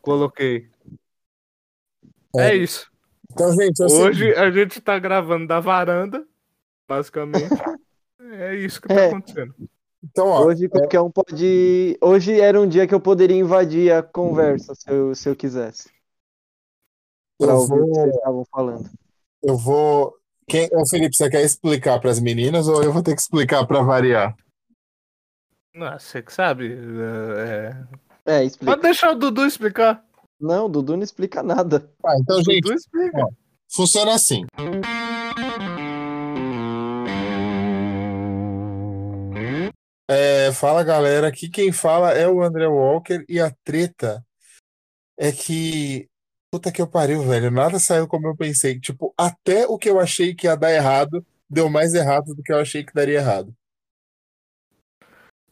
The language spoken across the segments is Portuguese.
Coloquei. É, É. isso. Então, gente, é Hoje seguinte, a gente tá gravando da varanda, basicamente. É isso que tá É. acontecendo. então, ó, Hoje qualquer um pode. Hoje era um dia que eu poderia invadir a conversa se eu, se eu quisesse. Pra eu ouvir o que vou, vocês estavam falando. eu vou. Quem, ô Felipe, você quer explicar para as meninas ou eu vou ter que explicar para variar? Não, você que sabe. é, É, explica. Pode deixar o Dudu explicar. Não, o Dudu não explica nada. Ah, então, O gente, Dudu explica. ó. funciona assim. É, fala galera, aqui quem fala é o André Walker e a treta é que puta que eu pariu, velho, nada saiu como eu pensei. Tipo, até o que eu achei que ia dar errado deu mais errado do que eu achei que daria errado.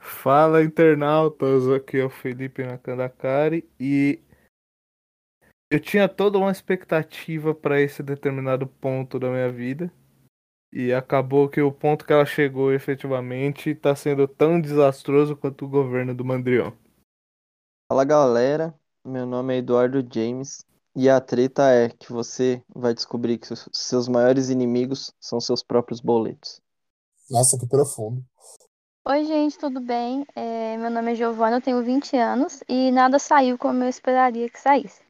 Fala, internautas. Aqui é o Felipe Nakandakari e eu tinha toda uma expectativa para esse determinado ponto da minha vida e acabou que o ponto que ela chegou efetivamente tá sendo tão desastroso quanto o governo do Mandrião. Fala galera, meu nome é Eduardo James e a treta é que você vai descobrir que os seus maiores inimigos são seus próprios boletos. Nossa, que profundo. Oi, gente, tudo bem? É, meu nome é Giovana, eu tenho 20 anos e nada saiu como eu esperaria que saísse.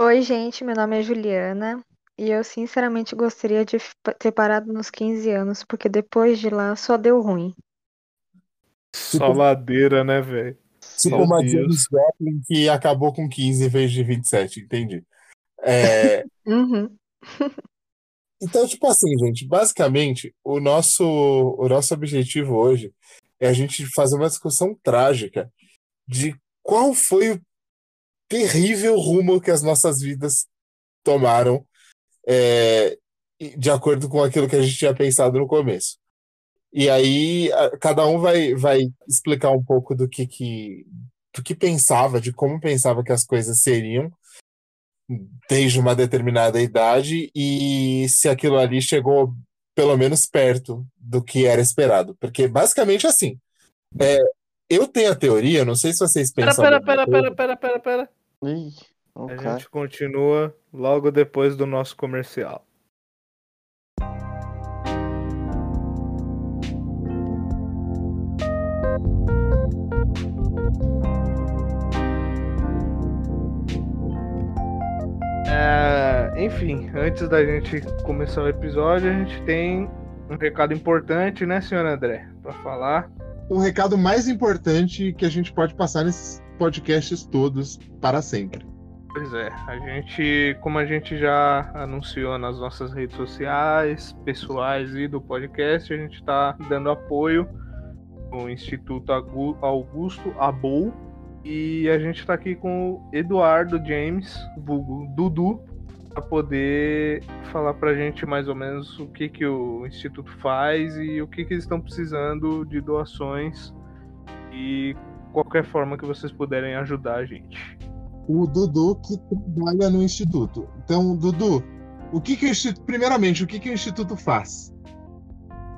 Oi, gente, meu nome é Juliana e eu sinceramente gostaria de ter parado nos 15 anos, porque depois de lá só deu ruim. Só ladeira, né, velho? Tipo Meu uma Deus. Janis Joplin que acabou com 15 em vez de 27, entendi. É, Uhum. Então, tipo assim, gente, basicamente, o nosso, o nosso objetivo hoje é a gente fazer uma discussão trágica de qual foi o terrível rumo que as nossas vidas tomaram, é, de acordo com aquilo que a gente tinha pensado no começo. E aí, a- cada um vai, vai explicar um pouco do que, que, do que pensava, de como pensava que as coisas seriam desde uma determinada idade e se aquilo ali chegou pelo menos perto do que era esperado. Porque basicamente assim, é, eu tenho a teoria, não sei se vocês Pera, pensam. pera, pera, coisa. pera, pera, pera, pera. Ih, o A gente continua logo depois do nosso comercial. É, enfim, antes da gente começar o episódio, a gente tem um recado importante, né, senhor André? Pra falar. Um recado mais importante que a gente pode passar nesses podcasts todos para sempre. Pois é, a gente, como a gente já anunciou nas nossas redes sociais, pessoais e do podcast, a gente está dando apoio no Instituto Augusto Abou e a gente está aqui com o Eduardo James, vulgo Dudu, para poder falar para a gente mais ou menos o que, que o Instituto faz e o que, que eles estão precisando de doações e qualquer forma que vocês puderem ajudar a gente. O Dudu que trabalha no Instituto. Então, Dudu, o que que o Instituto. Primeiramente, o que que o Instituto faz?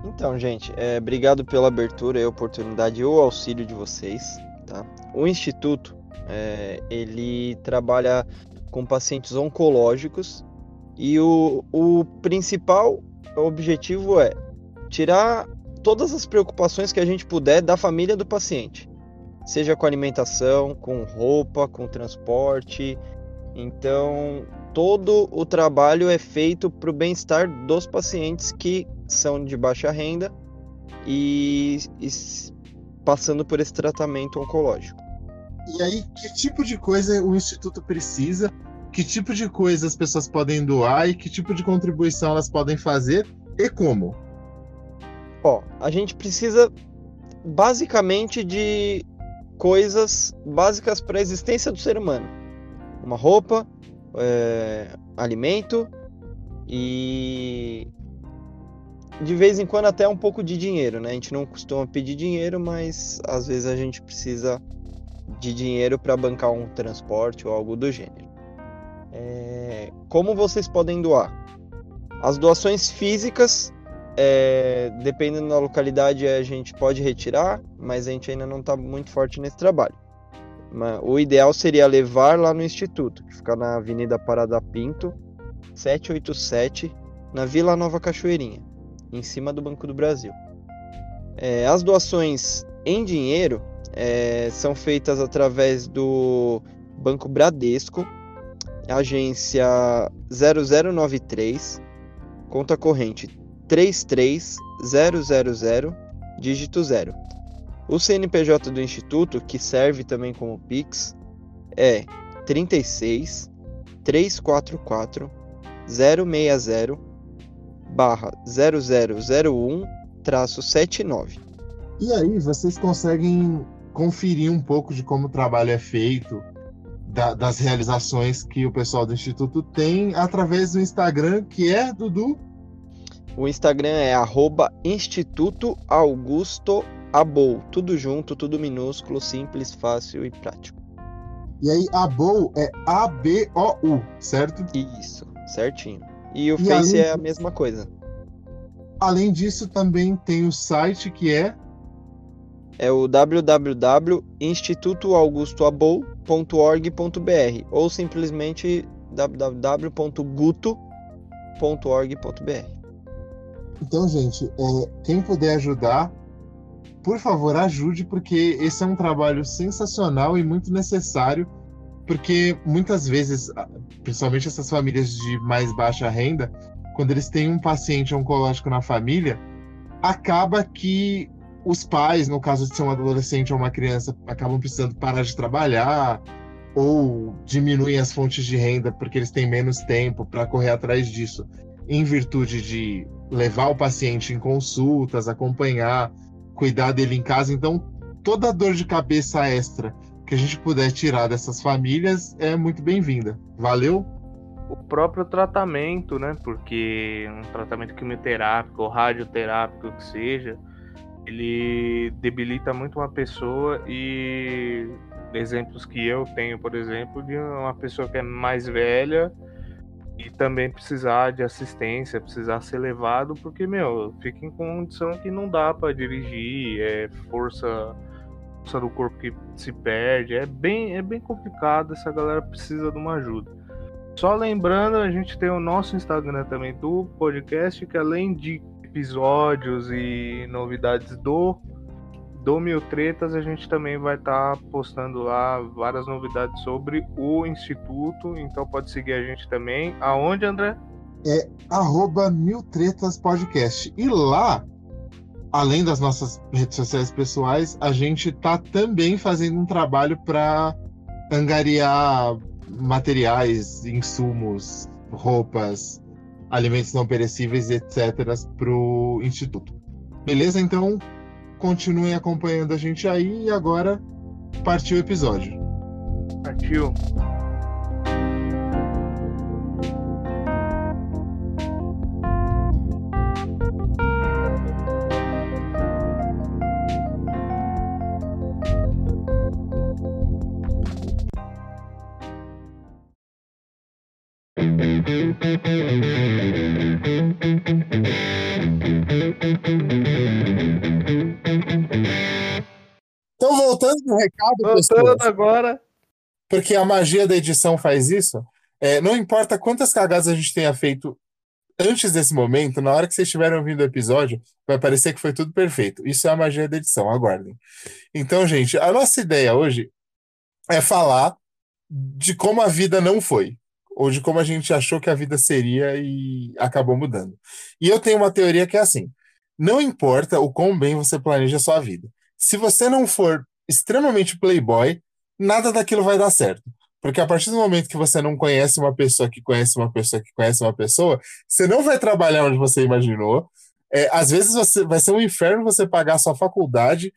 Então, gente, é, obrigado pela abertura e oportunidade e o auxílio de vocês, tá? O Instituto, é, ele trabalha com pacientes oncológicos e o, o principal objetivo é tirar todas as preocupações que a gente puder da família do paciente, seja com alimentação, com roupa, com transporte. Então, todo o trabalho é feito para o bem-estar dos pacientes que são de baixa renda e, e passando por esse tratamento oncológico. E aí, que tipo de coisa o Instituto precisa? Que tipo de coisa as pessoas podem doar e que tipo de contribuição elas podem fazer e como? Ó, a gente precisa basicamente de coisas básicas para a existência do ser humano: uma roupa, é, alimento e de vez em quando até um pouco de dinheiro, né? A gente não costuma pedir dinheiro, mas às vezes a gente precisa de dinheiro para bancar um transporte ou algo do gênero. É, como vocês podem doar? As doações físicas é, dependendo da localidade, a gente pode retirar, mas a gente ainda não está muito forte nesse trabalho. o ideal seria levar lá no instituto, que fica na Avenida Parada Pinto, 787, na Vila Nova Cachoeirinha, em cima do Banco do Brasil. É, as doações em dinheiro é, são feitas através do Banco Bradesco, agência 0093, conta corrente 33000, dígito 0. O CNPJ do Instituto, que serve também como Pix, é 36 344 060 barra 0001 traço 79. E aí vocês conseguem conferir um pouco de como o trabalho é feito, da, das realizações que o pessoal do Instituto tem através do Instagram, que é, Dudu? O Instagram é arroba Instituto Augusto Abou, tudo junto, tudo minúsculo, simples, fácil e prático. E aí, Abou é A-B-O-U, certo? Isso, certinho. E o e Face é a mesma coisa. Além disso, também tem o site que é é o www.institutoaugustoabou.org.br ou simplesmente www.guto.org.br. Então, gente, é, quem puder ajudar, por favor, ajude, porque esse é um trabalho sensacional e muito necessário, porque muitas vezes, principalmente essas famílias de mais baixa renda, quando eles têm um paciente oncológico na família, acaba que os pais, no caso de ser um adolescente ou uma criança, acabam precisando parar de trabalhar ou diminuem as fontes de renda porque eles têm menos tempo para correr atrás disso, em virtude de levar o paciente em consultas, acompanhar, cuidar dele em casa. Então, toda dor de cabeça extra que a gente puder tirar dessas famílias é muito bem-vinda. Valeu? O próprio tratamento, né? Porque um tratamento quimioterápico ou radioterápico que seja, ele debilita muito uma pessoa e exemplos que eu tenho, por exemplo, de uma pessoa que é mais velha e também precisar de assistência, precisar ser levado, porque, meu, fica em condição que não dá para dirigir, é força, força do corpo que se perde, é bem, é bem complicado, essa galera precisa de uma ajuda. Só lembrando, a gente tem o nosso Instagram também do podcast, que além de episódios e novidades do do Mil Tretas, a gente também vai estar tá postando lá várias novidades sobre o Instituto, então pode seguir a gente também. Aonde, André? É arroba Mil Tretas Podcast. E lá, além das nossas redes sociais pessoais, a gente tá também fazendo um trabalho para angariar materiais, insumos, roupas, alimentos não perecíveis, etc., para o Instituto. Beleza? Então, continuem acompanhando a gente aí e agora partiu o episódio. Partiu. Recado, Voltando agora. Porque a magia da edição faz isso. É, não importa quantas cagadas a gente tenha feito antes desse momento, na hora que vocês estiverem ouvindo o episódio, vai parecer que foi tudo perfeito. Isso é a magia da edição, aguardem. Então, gente, a nossa ideia hoje é falar de como a vida não foi, ou de como a gente achou que a vida seria e acabou mudando. E eu tenho uma teoria que é assim: não importa o quão bem você planeja a sua vida. Se você não for extremamente playboy, nada daquilo vai dar certo. Porque a partir do momento que você não conhece uma pessoa que conhece uma pessoa que conhece uma pessoa, você não vai trabalhar onde você imaginou. É, às vezes você vai ser um inferno você pagar a sua faculdade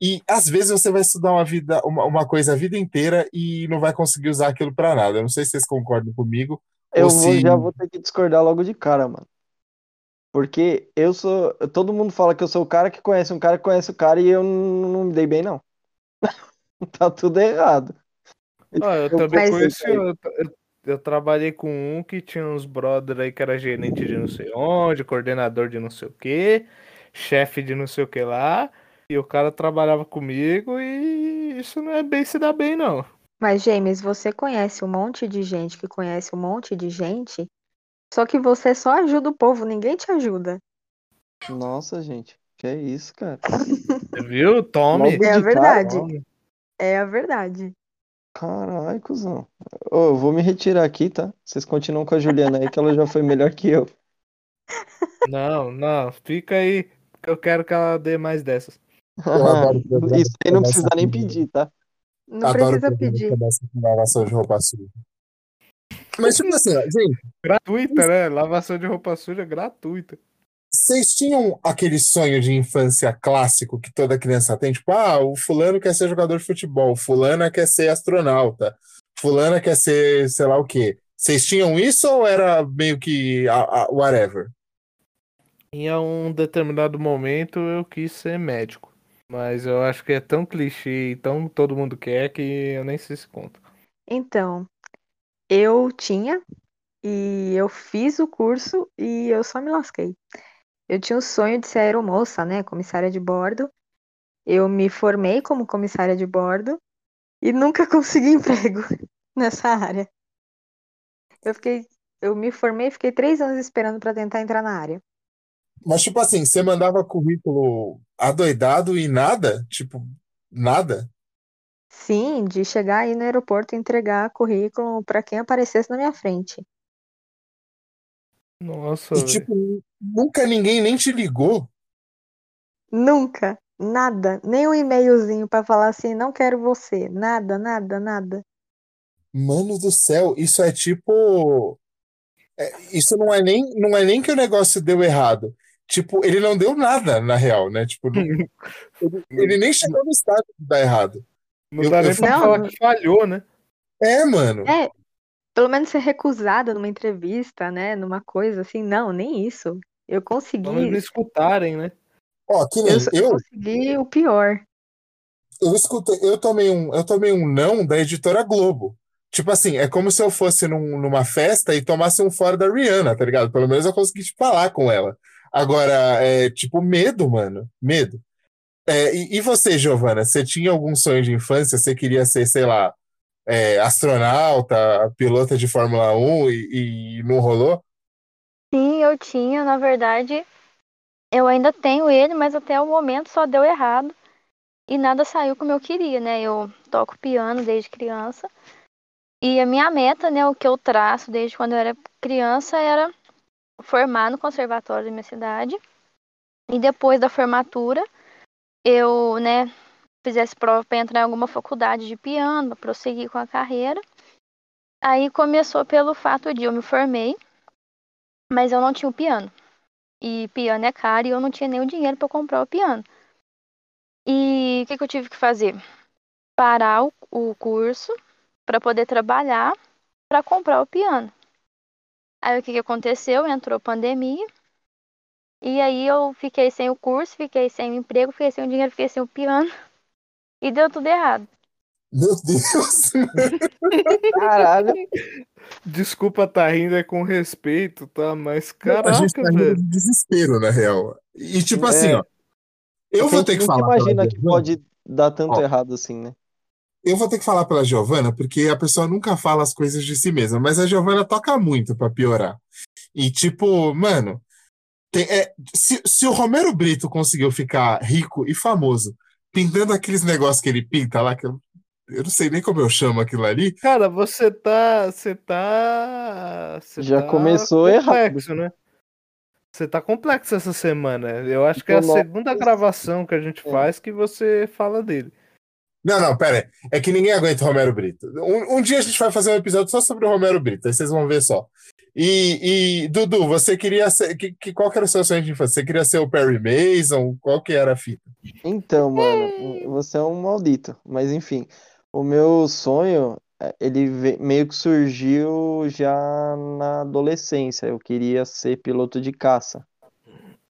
e às vezes você vai estudar uma vida, uma, uma coisa a vida inteira e não vai conseguir usar aquilo para nada. Eu não sei se vocês concordam comigo. Eu vou, se... já vou ter que discordar logo de cara, mano. Porque eu sou. Todo mundo fala que eu sou o cara que conhece um cara que conhece o cara e eu não, não me dei bem, não. tá tudo errado. Ah, eu, eu também conheci. Eu, eu, eu, trabalhei com um que tinha uns brother aí que era gerente de não sei onde, coordenador de não sei o que, chefe de não sei o que lá. E o cara trabalhava comigo e isso não é bem se dar bem, não. Mas, James, você conhece um monte de gente que conhece um monte de gente, só que você só ajuda o povo, ninguém te ajuda. Nossa, gente. Que é isso, cara? Viu? Tome. É a de verdade. É a verdade. Caralho, cuzão. Ô, eu vou me retirar aqui, tá? Vocês continuam com a Juliana aí, que ela já foi melhor que eu. Não, não. Fica aí. que Eu quero que ela dê mais dessas. Isso aí não precisa nem com- pedir, tá? Não Adoro precisa pedir. lavação de roupa suja. Mas, tipo assim, gente, Gratuita, né? Lavação de roupa suja gratuita. Vocês tinham aquele sonho de infância clássico que toda criança tem? Tipo, ah, o fulano quer ser jogador de futebol, fulana quer ser astronauta, fulana quer ser sei lá o quê. Vocês tinham isso ou era meio que a- a- whatever? Em um determinado momento eu quis ser médico. Mas eu acho que é tão clichê e tão todo mundo quer que eu nem sei se conta. Então, eu tinha e eu fiz o curso e eu só me lasquei. Eu tinha o sonho de ser aeromoça, né? Comissária de bordo. Eu me formei como comissária de bordo e nunca consegui emprego nessa área. Eu fiquei, eu me formei e fiquei três anos esperando para tentar entrar na área. Mas, tipo assim, você mandava currículo adoidado e nada? Tipo, nada? Sim, de chegar aí no aeroporto e entregar currículo para quem aparecesse na minha frente. Nossa, E, tipo, nunca ninguém nem te ligou? Nunca, nada, nem um e-mailzinho para falar assim, não quero você, nada, nada, nada. Mano do céu, isso é tipo. é, isso não é nem, não é nem que o negócio deu errado. Tipo, ele não deu nada, na real, né? Tipo, não- ele, ele nem chegou no estágio de dar errado. Não eu- dá eu nem pra falar que falhou, né? É, mano. É, pelo menos ser recusada numa entrevista, né, numa coisa assim, não, nem isso. Eu consegui, me escutarem, né? Ó, que nem eu, eu eu, consegui o pior. eu escutei, eu tomei um, eu tomei um não da editora Globo. Tipo assim, é como se eu fosse num- numa festa e tomasse um fora da Rihanna, tá ligado? Pelo menos eu consegui tipo, falar com ela. Agora, é tipo, medo, mano. Medo. É, e, e você, Giovana, você tinha algum sonho de infância? Você queria ser, sei lá, é, astronauta, pilota de Fórmula 1 e, e não rolou? Sim, eu tinha, na verdade, eu ainda tenho ele, mas até o momento só deu errado e nada saiu como eu queria, né? Eu toco piano desde criança e a minha meta, né, o que eu traço desde quando eu era criança era formar no conservatório da minha cidade e depois da formatura eu, né, fizesse prova para entrar em alguma faculdade de piano, prosseguir com a carreira. Aí começou pelo fato de eu me formei mas eu não tinha o piano. E piano é caro e eu não tinha nem o dinheiro para comprar o piano. E o que, que eu tive que fazer? Parar o, o curso para poder trabalhar para comprar o piano. Aí o que, que aconteceu? Entrou pandemia. E aí eu fiquei sem o curso, fiquei sem o emprego, fiquei sem o dinheiro, fiquei sem o piano. E deu tudo errado. Meu Deus! Caralho. Desculpa tá rindo, é com respeito, tá? Mas a gente caraca, tá rindo velho. de desespero, na real. E tipo assim, É. ó. Eu vou ter que falar imagina que Giovana. pode dar tanto Ó. errado assim, né? Eu vou ter que falar pela Giovana, porque a pessoa nunca fala as coisas de si mesma, mas a Giovana toca muito pra piorar. E tipo, mano, tem- é, se, se o Romero Brito conseguiu ficar rico e famoso pintando aqueles negócios que ele pinta lá, que eu, eu não sei nem como eu chamo aquilo ali, Cara, você tá. Você tá. Você Já tá começou errado. complexo, né? Você tá complexo essa semana. Eu acho que é a segunda gravação que a gente É. faz que você fala dele. Não, não, pera aí. É que ninguém aguenta o Romero Brito. Um, um dia a gente vai fazer um episódio só sobre o Romero Brito, aí vocês vão ver só. E, e, Dudu, você queria ser. Que, que- qual que era o seu sonho de infância? Você queria ser o Perry Mason? Qual que era a fita? Então, mano, você é um maldito. Mas enfim, o meu sonho, eh, ele meio que surgiu já na adolescência. Eu queria ser piloto de caça.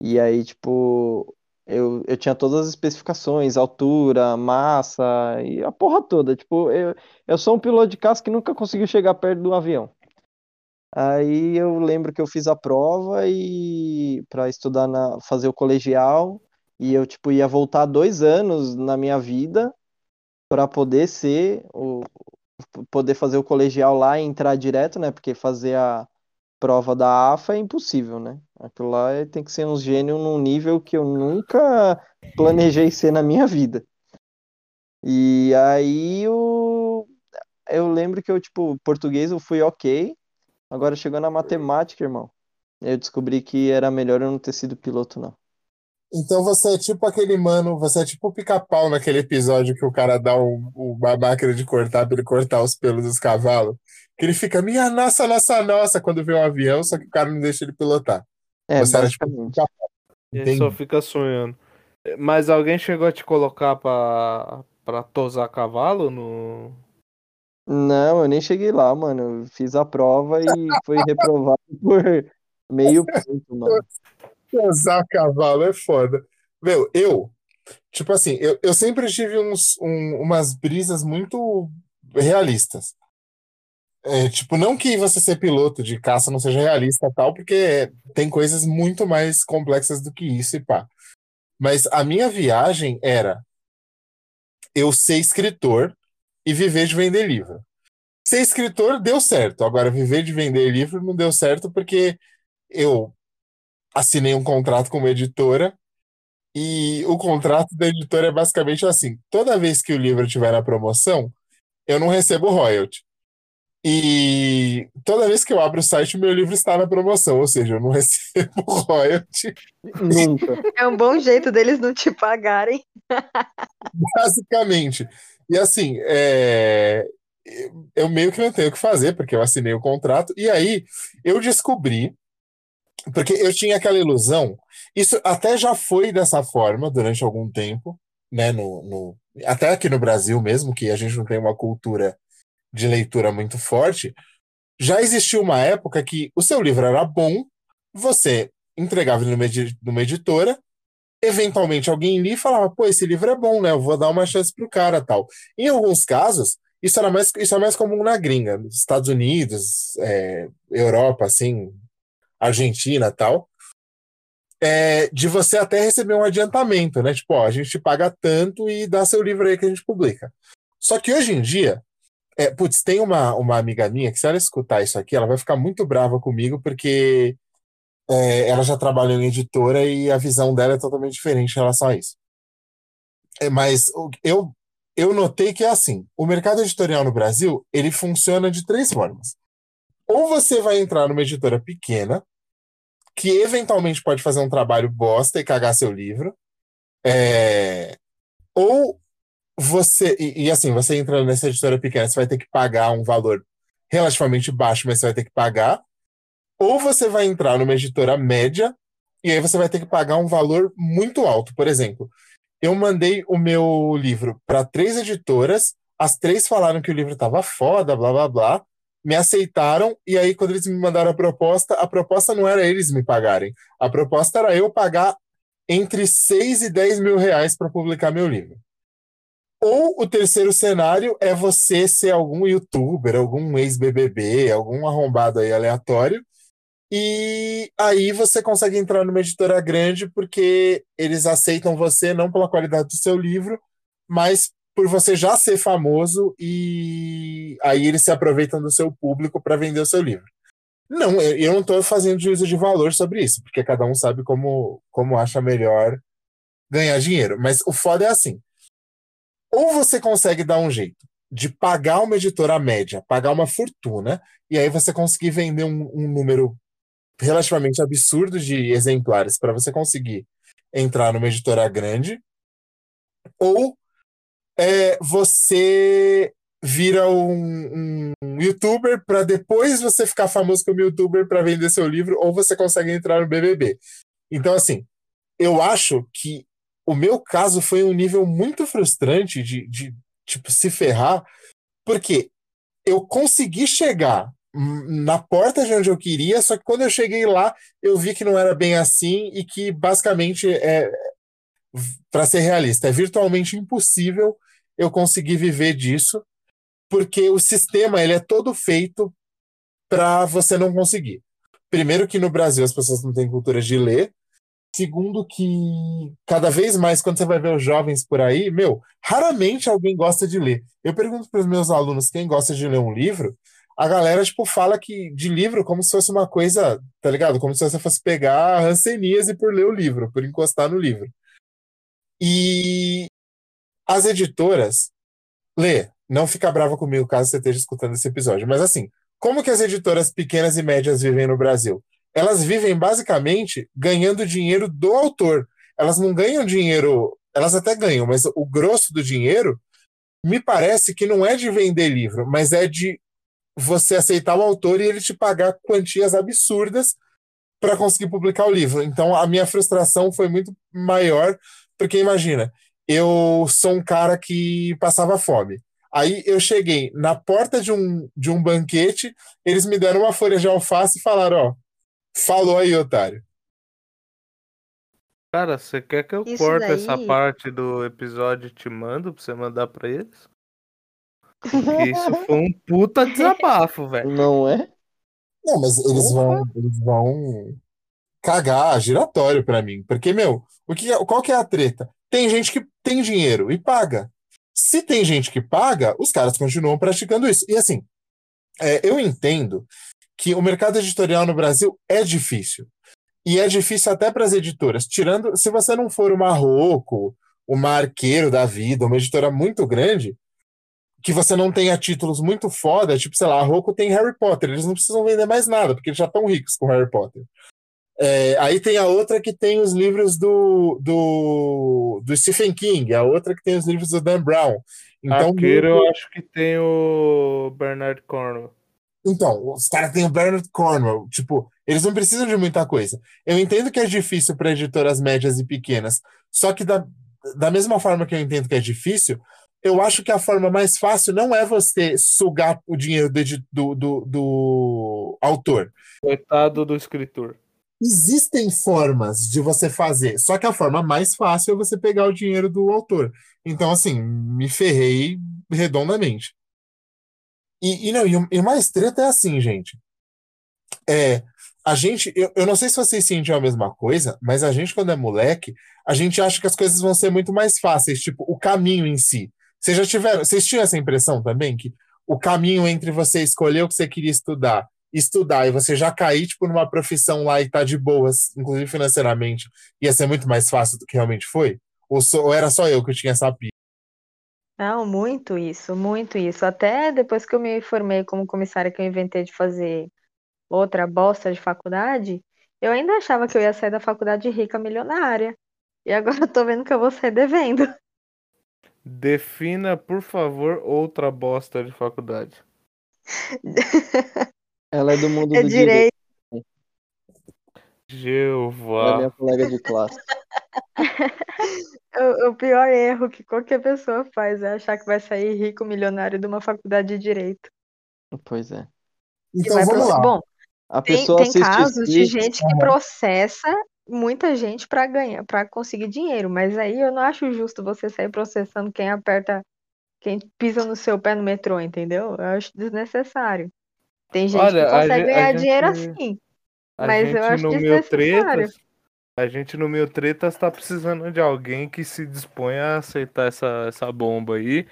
E aí, tipo, eu, eu tinha todas as especificações, altura, massa e a porra toda. Tipo, eu, eu sou um piloto de caça que nunca conseguiu chegar perto do avião. Aí eu lembro que eu fiz a prova e para estudar na fazer o colegial e eu tipo ia voltar dois anos na minha vida para poder ser o poder fazer o colegial lá e entrar direto, né? Porque fazer a prova da AFA é impossível, né? Aquilo lá é, tem que ser um gênio num nível que eu nunca planejei ser na minha vida. E aí o eu lembro que eu, tipo, português eu fui ok. Agora chegou na matemática, irmão. Eu descobri que era melhor eu não ter sido piloto, não. Então você é tipo aquele mano, você é tipo o pica-pau naquele episódio que o cara dá um, uma máquina de cortar pra ele cortar os pelos dos cavalos. Que ele fica, minha nossa, nossa, nossa, quando vê um avião, só que o cara não deixa ele pilotar. É, você era tipo. Ele só fica sonhando. Mas alguém chegou a te colocar pra, pra tosar cavalo no. Não, eu nem cheguei lá, mano. Eu fiz a prova e foi reprovado por meio ponto, mano. Usar cavalo é foda. Meu, eu, tipo assim, eu, eu sempre tive uns, um- umas brisas muito realistas. É, tipo, não que você ser piloto de caça não seja realista tal, porque tem coisas muito mais complexas do que isso e pá. Mas a minha viagem era eu ser escritor e viver de vender livro. Ser escritor deu certo, agora viver de vender livro não deu certo porque eu assinei um contrato com uma editora e o contrato da editora é basicamente assim: toda vez que o livro estiver na promoção, eu não recebo royalty. E toda vez que eu abro o site, o meu livro está na promoção, ou seja, eu não recebo royalty, Nunca. É um bom jeito deles não te pagarem. basicamente. E assim, é, eu meio que não tenho o que fazer, porque eu assinei o contrato, e aí eu descobri, porque eu tinha aquela ilusão, isso até já foi dessa forma durante algum tempo, né, no, no- até aqui no Brasil mesmo, que a gente não tem uma cultura de leitura muito forte, já existiu uma época que o seu livro era bom, você entregava ele numa, numa editora, eventualmente alguém lia e falava, pô, esse livro é bom, né? Eu vou dar uma chance pro cara tal. Em alguns casos, isso era mais, isso é mais comum na gringa, nos Estados Unidos, é, Europa, assim, Argentina tal, é, de você até receber um adiantamento, né? Tipo, ó, a gente te paga tanto e dá seu livro aí que a gente publica. Só que hoje em dia, é, putz, tem uma, uma amiga minha que se ela escutar isso aqui, ela vai ficar muito brava comigo porque é, ela já trabalhou em editora e a visão dela é totalmente diferente em relação a isso. É, mas eu, eu notei que é assim, o mercado editorial no Brasil, ele funciona de três formas. Ou você vai entrar numa editora pequena, que eventualmente pode fazer um trabalho bosta e cagar seu livro, é, ou você, e, e assim, você entra nessa editora pequena, você vai ter que pagar um valor relativamente baixo, mas você vai ter que pagar, ou você vai entrar numa editora média, e aí você vai ter que pagar um valor muito alto. Por exemplo, eu mandei o meu livro para três editoras, as três falaram que o livro estava foda, blá blá blá, me aceitaram, e aí quando eles me mandaram a proposta, a proposta não era eles me pagarem, a proposta era eu pagar entre 6 e 10 mil reais para publicar meu livro. Ou o terceiro cenário é você ser algum youtuber, algum ex-BBB, algum arrombado aí aleatório, e aí você consegue entrar numa editora grande porque eles aceitam você não pela qualidade do seu livro, mas por você já ser famoso e aí eles se aproveitam do seu público para vender o seu livro. Não, eu não estou fazendo juízo de valor sobre isso, porque cada um sabe como, como acha melhor ganhar dinheiro. Mas o foda é assim: ou você consegue dar um jeito de pagar uma editora média, pagar uma fortuna, e aí você conseguir vender um, um número relativamente absurdo de exemplares para você conseguir entrar numa editora grande, ou é, você vira um, um youtuber para depois você ficar famoso como youtuber para vender seu livro, ou você consegue entrar no BBB. Então, assim, eu acho que o meu caso foi um nível muito frustrante de, de tipo, se ferrar, porque eu consegui chegar na porta de onde eu queria, só que quando eu cheguei lá, eu vi que não era bem assim e que basicamente é, para ser realista, é virtualmente impossível eu conseguir viver disso, porque o sistema ele é todo feito para você não conseguir. Primeiro que no Brasil as pessoas não têm cultura de ler, Segundo, que cada vez mais, quando você vai ver os jovens por aí, meu, raramente alguém gosta de ler. Eu pergunto para os meus alunos quem gosta de ler um livro, a galera, tipo, fala que de livro como se fosse uma coisa, tá ligado? Como se você fosse pegar a hanseníase por ler o livro, por encostar no livro. E as editoras, lê, não fica brava comigo caso você esteja escutando esse episódio, mas assim, como que as editoras pequenas e médias vivem no Brasil? elas vivem basicamente ganhando dinheiro do autor. Elas não ganham dinheiro, elas até ganham, mas o grosso do dinheiro me parece que não é de vender livro, mas é de você aceitar o autor e ele te pagar quantias absurdas para conseguir publicar o livro. Então a minha frustração foi muito maior, porque imagina, eu sou um cara que passava fome. Aí eu cheguei na porta de um, de um banquete, eles me deram uma folha de alface e falaram: Ó, Falou aí, otário. Cara, você quer que eu Isso corte daí- essa parte do episódio e te mando pra você mandar pra eles? Porque isso foi um puta desabafo, velho. Não é? Não, mas eles vão, eles vão cagar giratório pra mim. Porque, meu, o que, qual que é a treta? Tem gente que tem dinheiro e paga. Se tem gente que paga, os caras continuam praticando isso. E assim, é, eu entendo que o mercado editorial no Brasil é difícil. E é difícil até para as editoras. Tirando, se você não for uma Rocco, uma Arqueiro da vida, uma editora muito grande, que você não tenha títulos muito foda, tipo, sei lá, a tem Harry Potter, eles não precisam vender mais nada, porque eles já estão ricos com Harry Potter. É, aí tem a outra que tem os livros do, do, do Stephen King, a outra que tem os livros do Dan Brown. Então, Arqueiro, eu acho que tem o Bernard Cornwell. Então, os caras têm o Bernard Cornwell, tipo, eles não precisam de muita coisa. Eu entendo que é difícil para editoras médias e pequenas, só que da, da mesma forma que eu entendo que é difícil, eu acho que a forma mais fácil não é você sugar o dinheiro do, do, do, do autor. Coitado do escritor. Existem formas de você fazer, só que a forma mais fácil é você pegar o dinheiro do autor. Então, assim, me ferrei redondamente. E, e não, e o, mais treta é assim, gente. É, a gente, eu, eu não sei se vocês sentem a mesma coisa, mas a gente, quando é moleque, a gente acha que as coisas vão ser muito mais fáceis, tipo, o caminho em si. Vocês já tiveram, vocês tinham essa impressão também, que o caminho entre você escolher o que você queria estudar, estudar e você já cair, tipo, numa profissão lá e tá de boas, inclusive financeiramente, ia ser muito mais fácil do que realmente foi? Ou, só- ou era só eu que tinha essa pira? Não, muito isso, muito isso. Até depois que eu me formei como comissária, que eu inventei de fazer outra bosta de faculdade, eu ainda achava que eu ia sair da faculdade rica milionária. E agora eu tô vendo que eu vou sair devendo. Defina, por favor, outra bosta de faculdade. Ela é do mundo É do direito. direito. Ela é Jeová. minha colega de classe. O, o pior erro que qualquer pessoa faz é achar que vai sair rico milionário de uma faculdade de direito. Pois é. Então vai vamos proce- lá. Bom, A tem, pessoa tem assiste casos de gente que processa muita gente para ganhar, para conseguir dinheiro, mas aí eu não acho justo você sair processando quem aperta, quem pisa no seu pé no metrô, entendeu? Eu acho desnecessário. Tem gente Olha, que a consegue ganhar dinheiro gente- assim. A Mas eu acho no Mil desnecessário. Tretas, a gente no Mil Tretas tá precisando de alguém que se disponha a aceitar essa, essa bomba aí,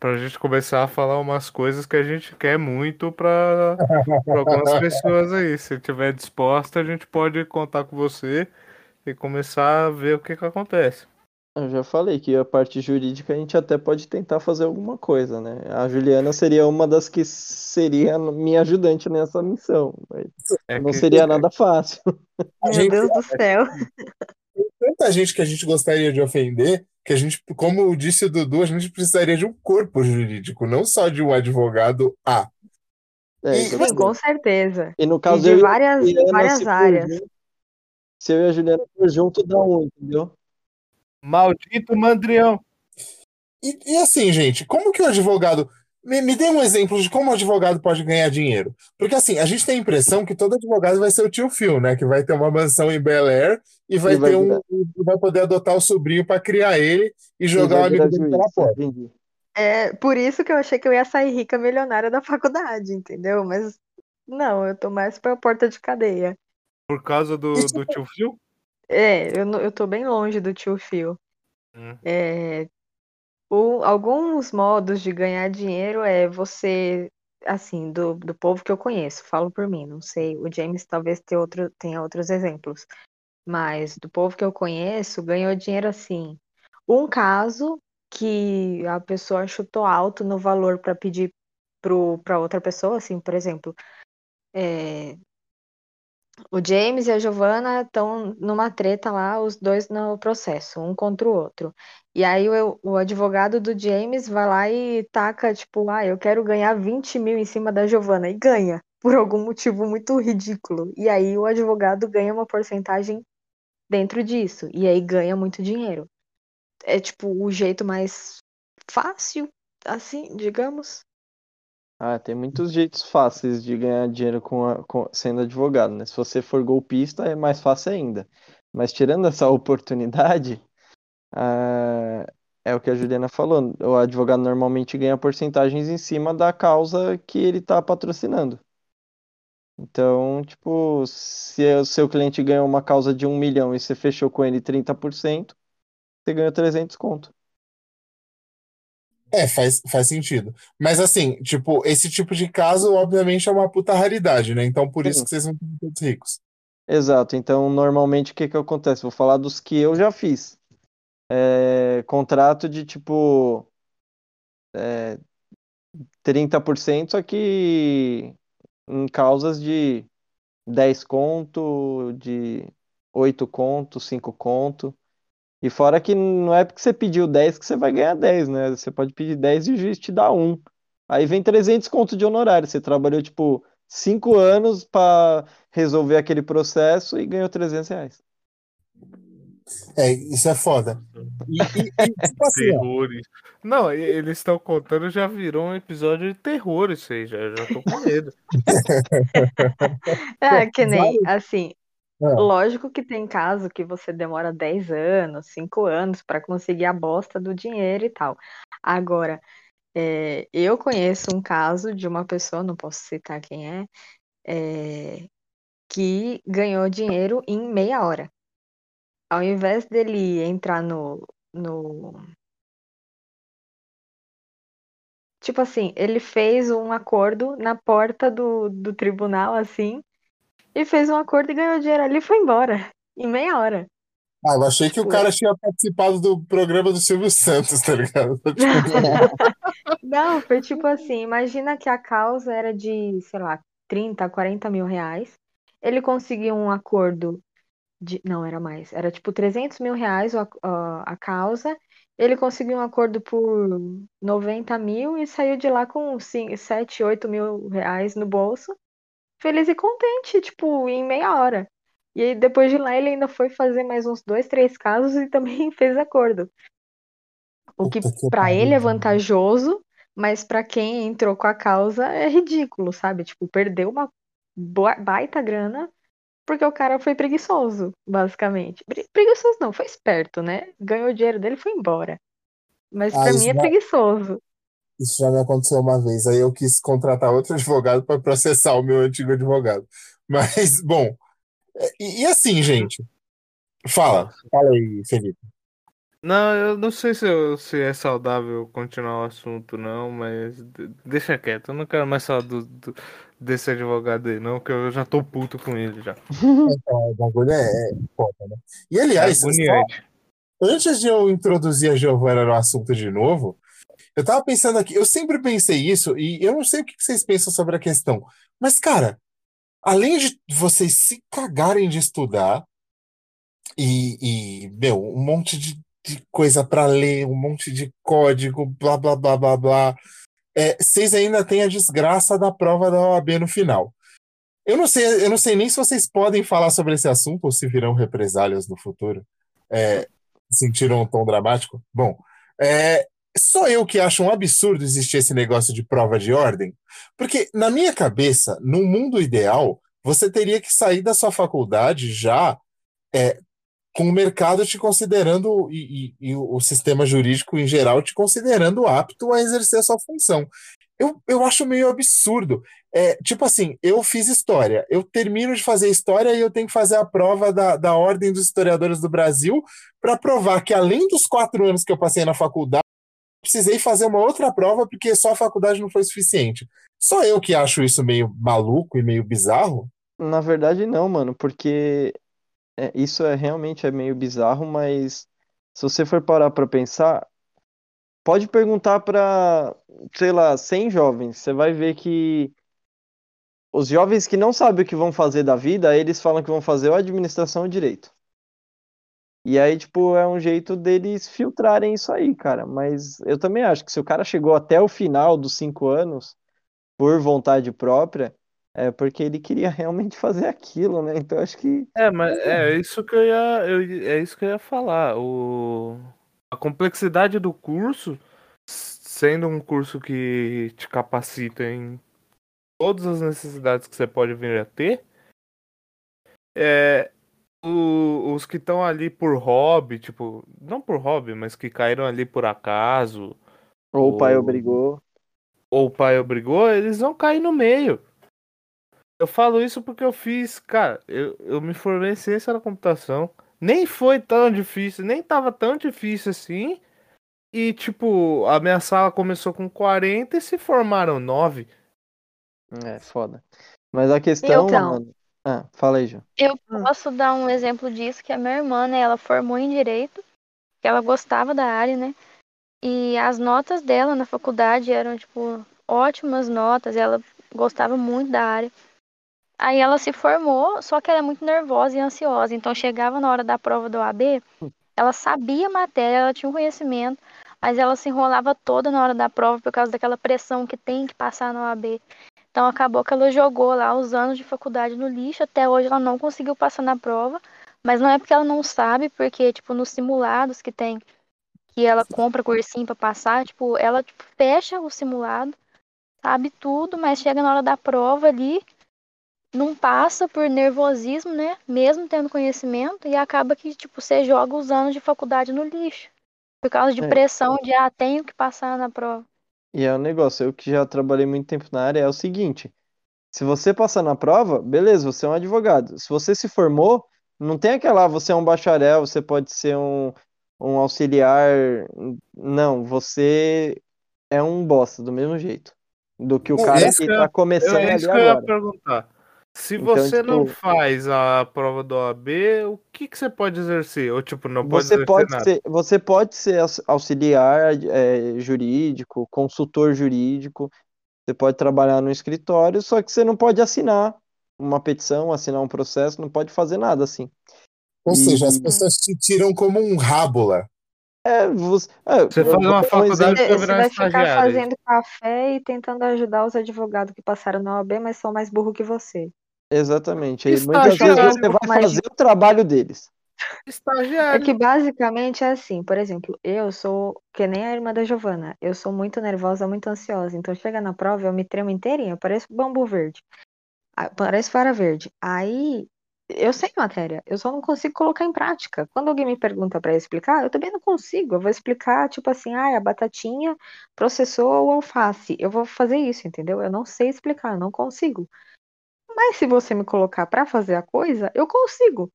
pra gente começar a falar umas coisas que a gente quer muito pra algumas pessoas aí. Se tiver disposta, a gente pode contar com você e começar a ver o que que acontece. Eu já falei que a parte jurídica a gente até pode tentar fazer alguma coisa, né? A Juliana seria uma das que seria minha ajudante nessa missão, mas É não que- seria nada fácil. Meu gente- Deus do céu. tanta gente que a gente gostaria de ofender, que a gente, como disse o Dudu, a gente precisaria de um corpo jurídico, não só de um advogado A. É, E- mesmo. com certeza. E no E caso de eu e a várias, Juliana, várias áreas. se eu e a Juliana for junto, dá um, entendeu? Maldito mandrião. E, e assim, gente, como que o advogado. Me, me dê um exemplo de como o advogado pode ganhar dinheiro. Porque assim, a gente tem a impressão que todo advogado vai ser o tio Phil, né? Que vai ter uma mansão em Bel Air e vai E vai ter um. virar- e vai poder adotar o sobrinho para criar ele e E jogar o amigo dele juiz, pela porta. É por isso que eu achei que eu ia sair rica milionária da faculdade, entendeu? Mas não, eu tô mais pra porta de cadeia. Por causa do, do tio Phil? É, eu, eu tô bem longe do tio Phil. Hum. É, o- alguns modos de ganhar dinheiro é você, assim, do, do povo que eu conheço, falo por mim, não sei, o James talvez tenha, outro, tenha outros exemplos, mas do povo que eu conheço, ganhou dinheiro assim. Um caso que a pessoa chutou alto no valor para pedir para outra pessoa, assim, por exemplo, é, o James e a Giovanna estão numa treta lá, os dois no processo, um contra o outro. E aí o, o advogado do James vai lá e taca, tipo, ah, eu quero ganhar 20 mil em cima da Giovanna. E ganha, por algum motivo muito ridículo. E aí o advogado ganha uma porcentagem dentro disso. E aí ganha muito dinheiro. É tipo o jeito mais fácil, assim, digamos. Ah, tem muitos jeitos fáceis de ganhar dinheiro com, a- com- sendo advogado, né? Se você for golpista, é mais fácil ainda. Mas tirando essa oportunidade, ah, é o que a Juliana falou. O advogado normalmente ganha porcentagens em cima da causa que ele está patrocinando. Então, tipo, se o seu cliente ganhou uma causa de um milhão e você fechou com ele 30%, você ganhou 300 conto. É, faz, faz sentido. Mas assim, tipo, esse tipo de caso, obviamente, é uma puta raridade, né? Então por isso Sim. que vocês não estão todos ricos. Exato. Então, normalmente, o que que acontece? Vou falar dos que eu já fiz. É, contrato de tipo é, 30%, só que em causas de 10 conto, de 8 conto, 5 conto. E fora que não é porque você pediu 10 que você vai ganhar 10, né? Você pode pedir 10 e o juiz te dá 1. Aí vem 300 conto de honorário. Você trabalhou tipo 5 anos para resolver aquele processo e ganhou 300 reais. É, isso é foda. E, e- e, tipo assim, ó. Não, eles estão contando, já virou um episódio de terror isso aí, já, já tô com medo. É, que nem, assim, Ah. lógico que tem caso que você demora 10 anos, 5 anos para conseguir a bosta do dinheiro e tal. Agora, é, eu conheço um caso de uma pessoa, não posso citar quem é, é, que ganhou dinheiro em meia hora. Ao invés dele entrar no, no. Tipo assim, ele fez um acordo na porta do, do tribunal, assim, e fez um acordo e ganhou dinheiro ali e foi embora. Em meia hora. ah, eu achei que o cara tinha participado do programa do Silvio Santos, tá ligado? Tipo, Não, foi tipo assim, imagina que a causa era de, sei lá, 30, 40 mil reais. Ele conseguiu um acordo de, não, era mais, era tipo 300 mil reais a, a, a causa. Ele conseguiu um acordo por 90 mil e saiu de lá com 5, 7, 8 mil reais no bolso. Feliz e contente, tipo, em meia hora. E aí, depois de lá, ele ainda foi fazer mais uns dois, três casos e também fez acordo. O que pariu, ele é vantajoso, mas pra quem entrou com a causa é ridículo, sabe? Tipo, perdeu uma baita grana porque o cara foi preguiçoso, basicamente. Pre- Preguiçoso não, foi esperto, né? Ganhou o dinheiro dele e foi embora. Mas Ah, pra isso mim é já- preguiçoso. Isso já me aconteceu uma vez. Aí eu quis contratar outro advogado para processar o meu antigo advogado. Mas, bom. E, e assim, gente. Fala, fala aí, Felipe. Não, eu não sei se, eu- se é saudável continuar o assunto, não, mas de- deixa quieto. Eu não quero mais falar do, do- desse advogado aí, não, que eu já tô puto com ele já. Então, o bagulho é, é foda, né? E É aliás, só- agoniante. antes de eu introduzir a Giovana no assunto de novo, eu tava pensando aqui, eu sempre pensei isso, e eu não sei o que vocês pensam sobre a questão, mas, cara, além de vocês se cagarem de estudar, e, e meu, um monte de, de coisa pra ler, um monte de código, blá, blá, blá, blá, blá, é, vocês ainda têm a desgraça da prova da OAB no final. Eu não sei, eu não sei nem se vocês podem falar sobre esse assunto ou se virão represálias no futuro. É, sentiram um tom dramático? Bom, é, só eu que acho um absurdo existir esse negócio de prova de ordem, porque na minha cabeça, num mundo ideal, você teria que sair da sua faculdade já é, com o mercado te considerando e, e- e o sistema jurídico em geral te considerando apto a exercer a sua função. eu, eu acho meio absurdo. É, tipo assim, eu fiz história, eu termino de fazer história e eu tenho que fazer a prova da, da Ordem dos Historiadores do Brasil para provar que, além dos quatro anos que eu passei na faculdade, precisei fazer uma outra prova porque só a faculdade não foi suficiente. Só eu que acho isso meio maluco e meio bizarro? Na verdade, não, mano, porque é, isso é realmente é meio bizarro, mas se você for parar pra pensar, pode perguntar pra, sei lá, 100 jovens, você vai ver que os jovens que não sabem o que vão fazer da vida, eles falam que vão fazer ou administração ou direito. E aí, tipo, é um jeito deles filtrarem isso aí, cara. Mas eu também acho que se o cara chegou até o final dos cinco anos por vontade própria, é porque ele queria realmente fazer aquilo, né? Então acho que. É, mas é isso que eu ia, eu, é isso que eu ia falar. O, a complexidade do curso, sendo um curso que te capacita em todas as necessidades que você pode vir a ter, é, o, os que estão ali por hobby, tipo, não por hobby, mas que caíram ali por acaso. Ou o pai obrigou. Ou o pai obrigou, eles vão cair no meio. Eu falo isso porque eu fiz, cara, eu, eu me formei em ciência da computação. Nem foi tão difícil, nem tava tão difícil assim. E, tipo, a minha sala começou com 40 e se formaram 9. É, foda. Mas a questão, Então. mano. Ah, fala aí, João. Eu Hum. posso dar um exemplo disso, que a minha irmã, né, ela formou em Direito, que ela gostava da área, né? E as notas dela na faculdade eram, tipo, ótimas notas, ela gostava muito da área. Aí ela se formou, só que ela é muito nervosa e ansiosa. Então chegava na hora da prova do AB, ela sabia a matéria, ela tinha um conhecimento, mas ela se enrolava toda na hora da prova por causa daquela pressão que tem que passar no AB. Então acabou que ela jogou lá os anos de faculdade no lixo. Até hoje ela não conseguiu passar na prova. Mas não é porque ela não sabe, porque, tipo, nos simulados que tem, que ela compra cursinho pra passar, tipo, ela tipo, fecha o simulado, sabe tudo, mas chega na hora da prova ali, não passa por nervosismo, né? Mesmo tendo conhecimento, e acaba que, tipo, você joga os anos de faculdade no lixo. Por causa de É. pressão de, ah, tenho que passar na prova. E é um negócio, eu que já trabalhei muito tempo na área, é o seguinte: se você passar na prova, beleza, você é um advogado. Se você se formou, não tem aquela, ah, você é um bacharel, você pode ser um, um auxiliar. Não, você é um bosta, do mesmo jeito. Do que o É cara que eu- tá começando É ali que eu ia agora. perguntar. Se Então, você não tipo- faz a prova do OAB, o que, que você pode exercer? Ou, tipo, não pode Você exercer pode nada? ser, você pode ser aux- auxiliar é, jurídico, consultor jurídico, você pode trabalhar no escritório, só que você não pode assinar uma petição, assinar um processo, não pode fazer nada assim. Ou E- seja, as pessoas te tiram como um rábula. É, você, é, Você faz uma um faculdade pra Você vai ficar estagiário. fazendo café e tentando ajudar os advogados que passaram na OAB, mas são mais burros que você. Exatamente. E muitas vezes você vai fazer o trabalho deles. É Estagiário. que basicamente é assim, por exemplo, eu sou que nem a irmã da Giovana, eu sou muito nervosa, muito ansiosa, então chega na prova, eu me tremo inteirinha, eu pareço bambu verde, Ah, pareço vara verde. Aí eu sei matéria, eu só não consigo colocar em prática. Quando alguém me pergunta para explicar, eu também não consigo. Eu vou explicar, tipo assim, ah, a batatinha processou o alface. Eu vou fazer isso, entendeu? Eu não sei explicar, eu não consigo. Mas se você me colocar para fazer a coisa, eu consigo.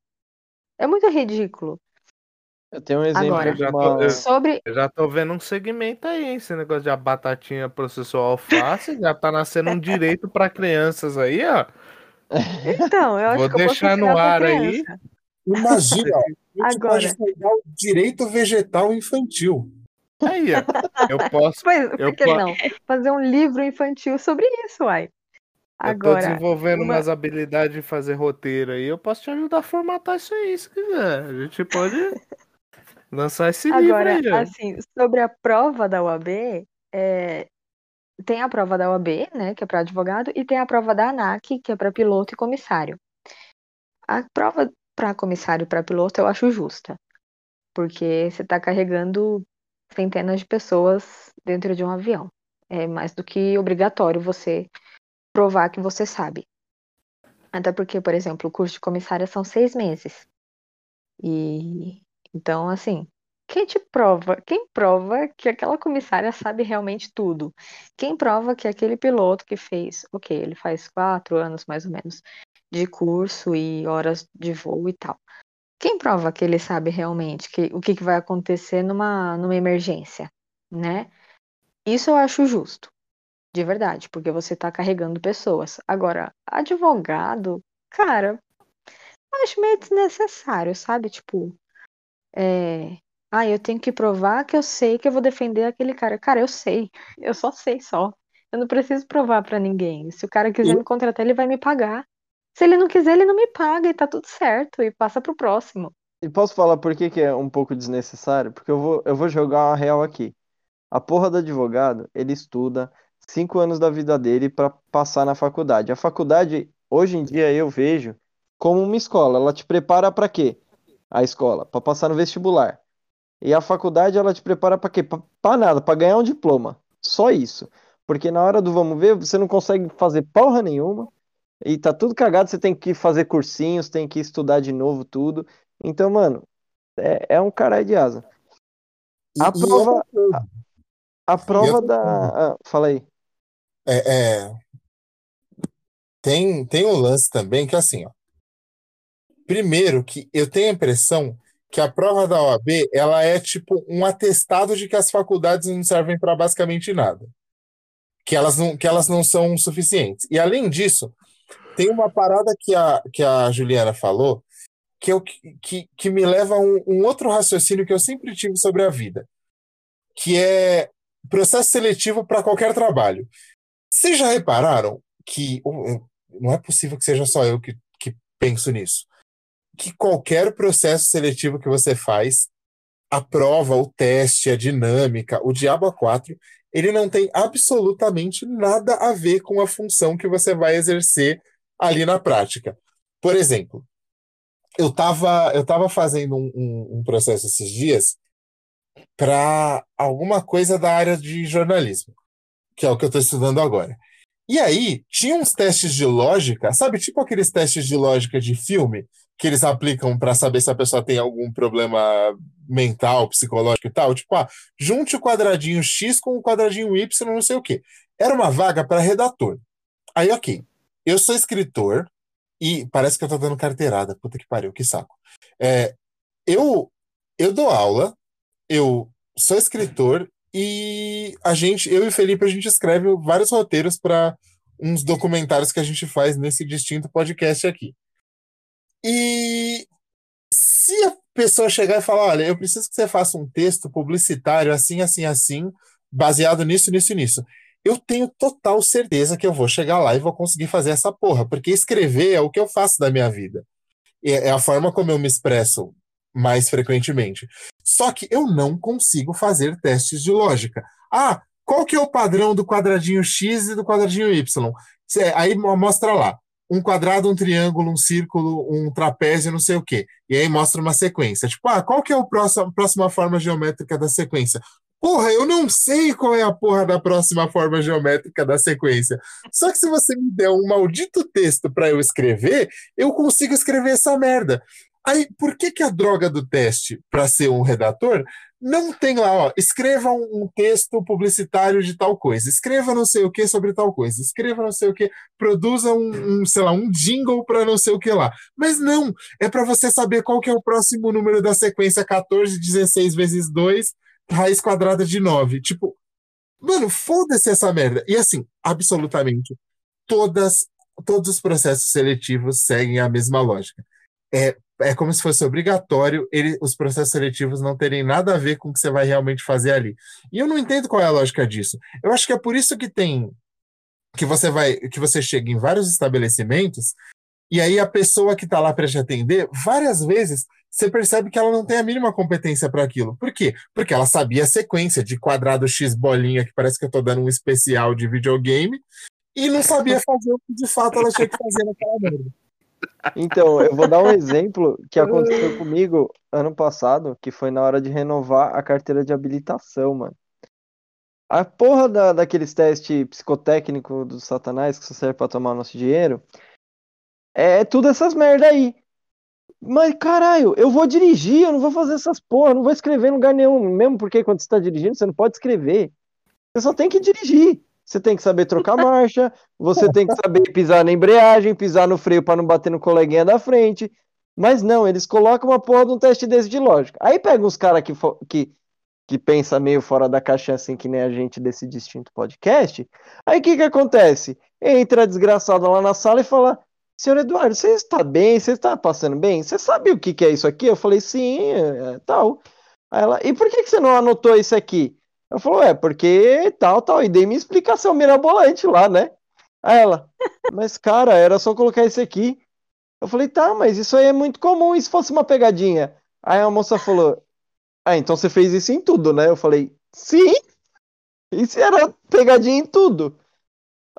É muito ridículo. Eu tenho um exemplo Agora, Já tô- eu- Sobre Eu já tô vendo um segmento aí, hein? Esse negócio de a batatinha processou alface, já tá nascendo um direito pra crianças aí, ó. Então, eu acho Vou que eu posso deixar no ensinar pra ar aí. Imagina, a gente Agora. pode pegar o direito vegetal infantil. Aí, ó. Eu posso. Pois, por Eu que po- não? Fazer um livro infantil sobre isso, uai. Eu tô Agora, desenvolvendo uma- umas habilidades de fazer roteiro aí. Eu posso te ajudar a formatar isso aí, se quiser. A gente pode lançar esse agora, livro aí, assim, sobre a prova da UAB, é, tem a prova da UAB, né, que é para advogado, e tem a prova da ANAC, que é para piloto e comissário. A prova para comissário e para piloto eu acho justa, porque você está carregando centenas de pessoas dentro de um avião. É mais do que obrigatório você provar que você sabe. Até porque, por exemplo, o curso de comissária são seis meses. E então, assim, quem te prova? Quem prova que aquela comissária sabe realmente tudo? Quem prova que aquele piloto que fez, ok, ele faz quatro anos mais ou menos de curso e horas de voo e tal. Quem prova que ele sabe realmente que, o que, que vai acontecer numa, numa emergência, né? Isso eu acho justo, de verdade, porque você está carregando pessoas. Agora, advogado, cara, acho meio desnecessário, sabe? Tipo, é, ah, eu tenho que provar que eu sei que eu vou defender aquele cara. Cara, eu sei, eu só sei só. Eu não preciso provar para ninguém. Se o cara quiser me contratar, ele vai me pagar. Se ele não quiser, ele não me paga e tá tudo certo e passa pro próximo. E posso falar por que, que é um pouco desnecessário? Porque eu vou, eu vou jogar uma real aqui. A porra do advogado, ele estuda cinco anos da vida dele para passar na faculdade. A faculdade, hoje em dia, eu vejo como uma escola. Ela te prepara para quê? A escola, para passar no vestibular. E a faculdade, ela te prepara para quê? Para nada, para ganhar um diploma. Só isso. Porque na hora do vamos ver, você não consegue fazer porra nenhuma e tá tudo cagado, você tem que fazer cursinhos, tem que estudar de novo tudo. Então, mano, é, é um caralho de asa. A E- prova, coisa, a, a prova outra da. Ah, fala aí. É, é, tem, tem um lance também que é assim, ó. Primeiro que eu tenho a impressão que a prova da OAB, ela é tipo um atestado de que as faculdades não servem para basicamente nada. Que elas não, que elas não são suficientes. E além disso, tem uma parada que a, que a Juliana falou que, eu, que, que me leva a um, um outro raciocínio que eu sempre tive sobre a vida, que é processo seletivo para qualquer trabalho. Vocês já repararam que não é possível que seja só eu que, que penso nisso? Que qualquer processo seletivo que você faz, a prova, o teste, a dinâmica, o diabo a quatro, ele não tem absolutamente nada a ver com a função que você vai exercer ali na prática. Por exemplo, eu estava eu tava fazendo um, um, um processo esses dias para alguma coisa da área de jornalismo, que é o que eu estou estudando agora. E aí, tinha uns testes de lógica, sabe? Tipo aqueles testes de lógica de filme que eles aplicam para saber se a pessoa tem algum problema mental, psicológico e tal. Tipo, ah, junte o quadradinho X com o quadradinho Y, não sei o quê. Era uma vaga para redator. Aí, ok. Eu sou escritor e parece que eu tô dando carteirada. Puta que pariu, que saco. É, eu, eu dou aula, eu sou escritor e a gente, eu e Felipe, a gente escreve vários roteiros para uns documentários que a gente faz nesse distinto podcast aqui. E se a pessoa chegar e falar, olha, eu preciso que você faça um texto publicitário assim, assim, assim, baseado nisso, nisso nisso. Eu tenho total certeza que eu vou chegar lá e vou conseguir fazer essa porra, porque escrever é o que eu faço da minha vida. É a forma como eu me expresso mais frequentemente. Só que eu não consigo fazer testes de lógica. Ah, qual que é o padrão do quadradinho X e do quadradinho Y? Aí mostra lá, um quadrado, um triângulo, um círculo, um trapézio, não sei o quê. E aí mostra uma sequência. Tipo, ah, qual que é a próxima, próxima forma geométrica da sequência? Porra, eu não sei qual é a porra da próxima forma geométrica da sequência. Só que se você me der um maldito texto para eu escrever, eu consigo escrever essa merda. Aí, por que, que a droga do teste, para ser um redator, não tem lá, ó, escreva um, um, texto publicitário de tal coisa, escreva não sei o que sobre tal coisa, escreva não sei o que, produza um, um sei lá, um jingle para não sei o que lá. Mas não, é para você saber qual que é o próximo número da sequência 14, 16 vezes 2, raiz quadrada de 9. Tipo, mano, foda-se essa merda. E assim, absolutamente, todas, todos os processos seletivos seguem a mesma lógica. É é como se fosse obrigatório ele, os processos seletivos não terem nada a ver com o que você vai realmente fazer ali. E eu não entendo qual é a lógica disso. Eu acho que é por isso que tem que você vai que você chega em vários estabelecimentos e aí a pessoa que está lá para te atender, várias vezes você percebe que ela não tem a mínima competência para aquilo. Por quê? Porque ela sabia a sequência de quadrado X bolinha, que parece que eu estou dando um especial de videogame, e não sabia fazer o que de fato ela tinha que fazer naquela merda. Então, eu vou dar um exemplo que aconteceu comigo ano passado, que foi na hora de renovar a carteira de habilitação, mano. A porra da, daqueles testes psicotécnicos do satanás que só serve pra tomar nosso dinheiro, é, é tudo essas merda aí. mas caralho, eu vou dirigir, eu não vou fazer essas porra, não vou escrever em lugar nenhum, mesmo porque quando você tá dirigindo, você não pode escrever. Você só tem que dirigir. Você tem que saber trocar marcha, você tem que saber pisar na embreagem, pisar no freio para não bater no coleguinha da frente. Mas não, eles colocam uma porra de um teste desse de lógica. Aí pega uns caras que, que, que pensa meio fora da caixa assim, que nem a gente desse distinto podcast. Aí o que que acontece? Entra a desgraçada lá na sala e fala: Senhor Eduardo, você está bem? Você está passando bem? Você sabe o que, que é isso aqui? Eu falei: Sim, é, é, tal. Aí ela: E por que, que você não anotou isso aqui? Eu falei: É, porque tal, tal. E dei minha explicação mirabolante lá, né? Aí ela: Mas cara, era só colocar isso aqui. Eu falei: Tá, mas isso aí é muito comum. E se fosse uma pegadinha? Aí a moça falou: ah, então você fez isso em tudo, né? Eu falei, sim! Isso era pegadinha em tudo.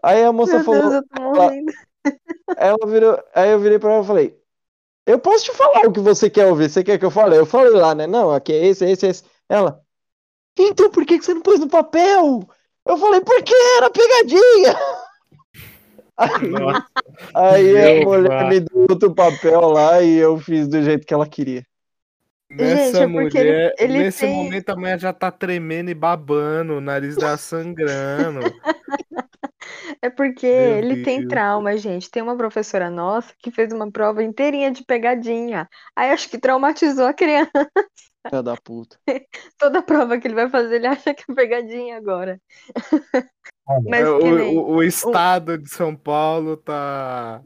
Aí a moça Meu falou. Deus. Ela, ela virou, aí eu virei pra ela e falei: Eu posso te falar o que você quer ouvir? Você quer que eu fale? Eu falei lá, né? Não, aqui é esse, esse, esse. Ela, então por que, que você não pôs no papel? Eu falei, porque era pegadinha! Aí, aí a mulher me deu outro papel lá e eu fiz do jeito que ela queria. Nessa é porque ele- mulher, ele nesse tem- momento a mulher já tá tremendo e babando, o nariz dela sangrando. É porque Meu ele tem Deus. trauma, gente. Tem uma professora nossa que fez uma prova inteirinha de pegadinha. Aí acho que traumatizou a criança. Filha da puta. Toda prova que ele vai fazer, ele acha que é pegadinha agora. Olha, o, nem. o- o estado de São Paulo tá,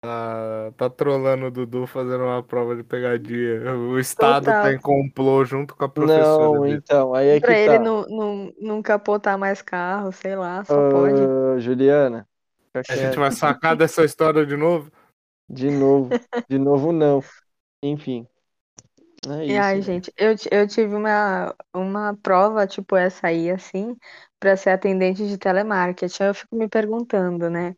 tá. tá trolando o Dudu fazendo uma prova de pegadinha. O estado Total. tá em complô junto com a professora Não, dele. então, aí é Pra que ele tá. não, não, não capotar mais carro, sei lá, só pode. Ô, Juliana, A gente quieto. vai sacar dessa história de novo? De novo, de novo não. Enfim, é E isso. ai, né? gente, eu, eu tive uma, uma prova, tipo essa aí, assim, pra ser atendente de telemarketing. Aí eu fico me perguntando, né?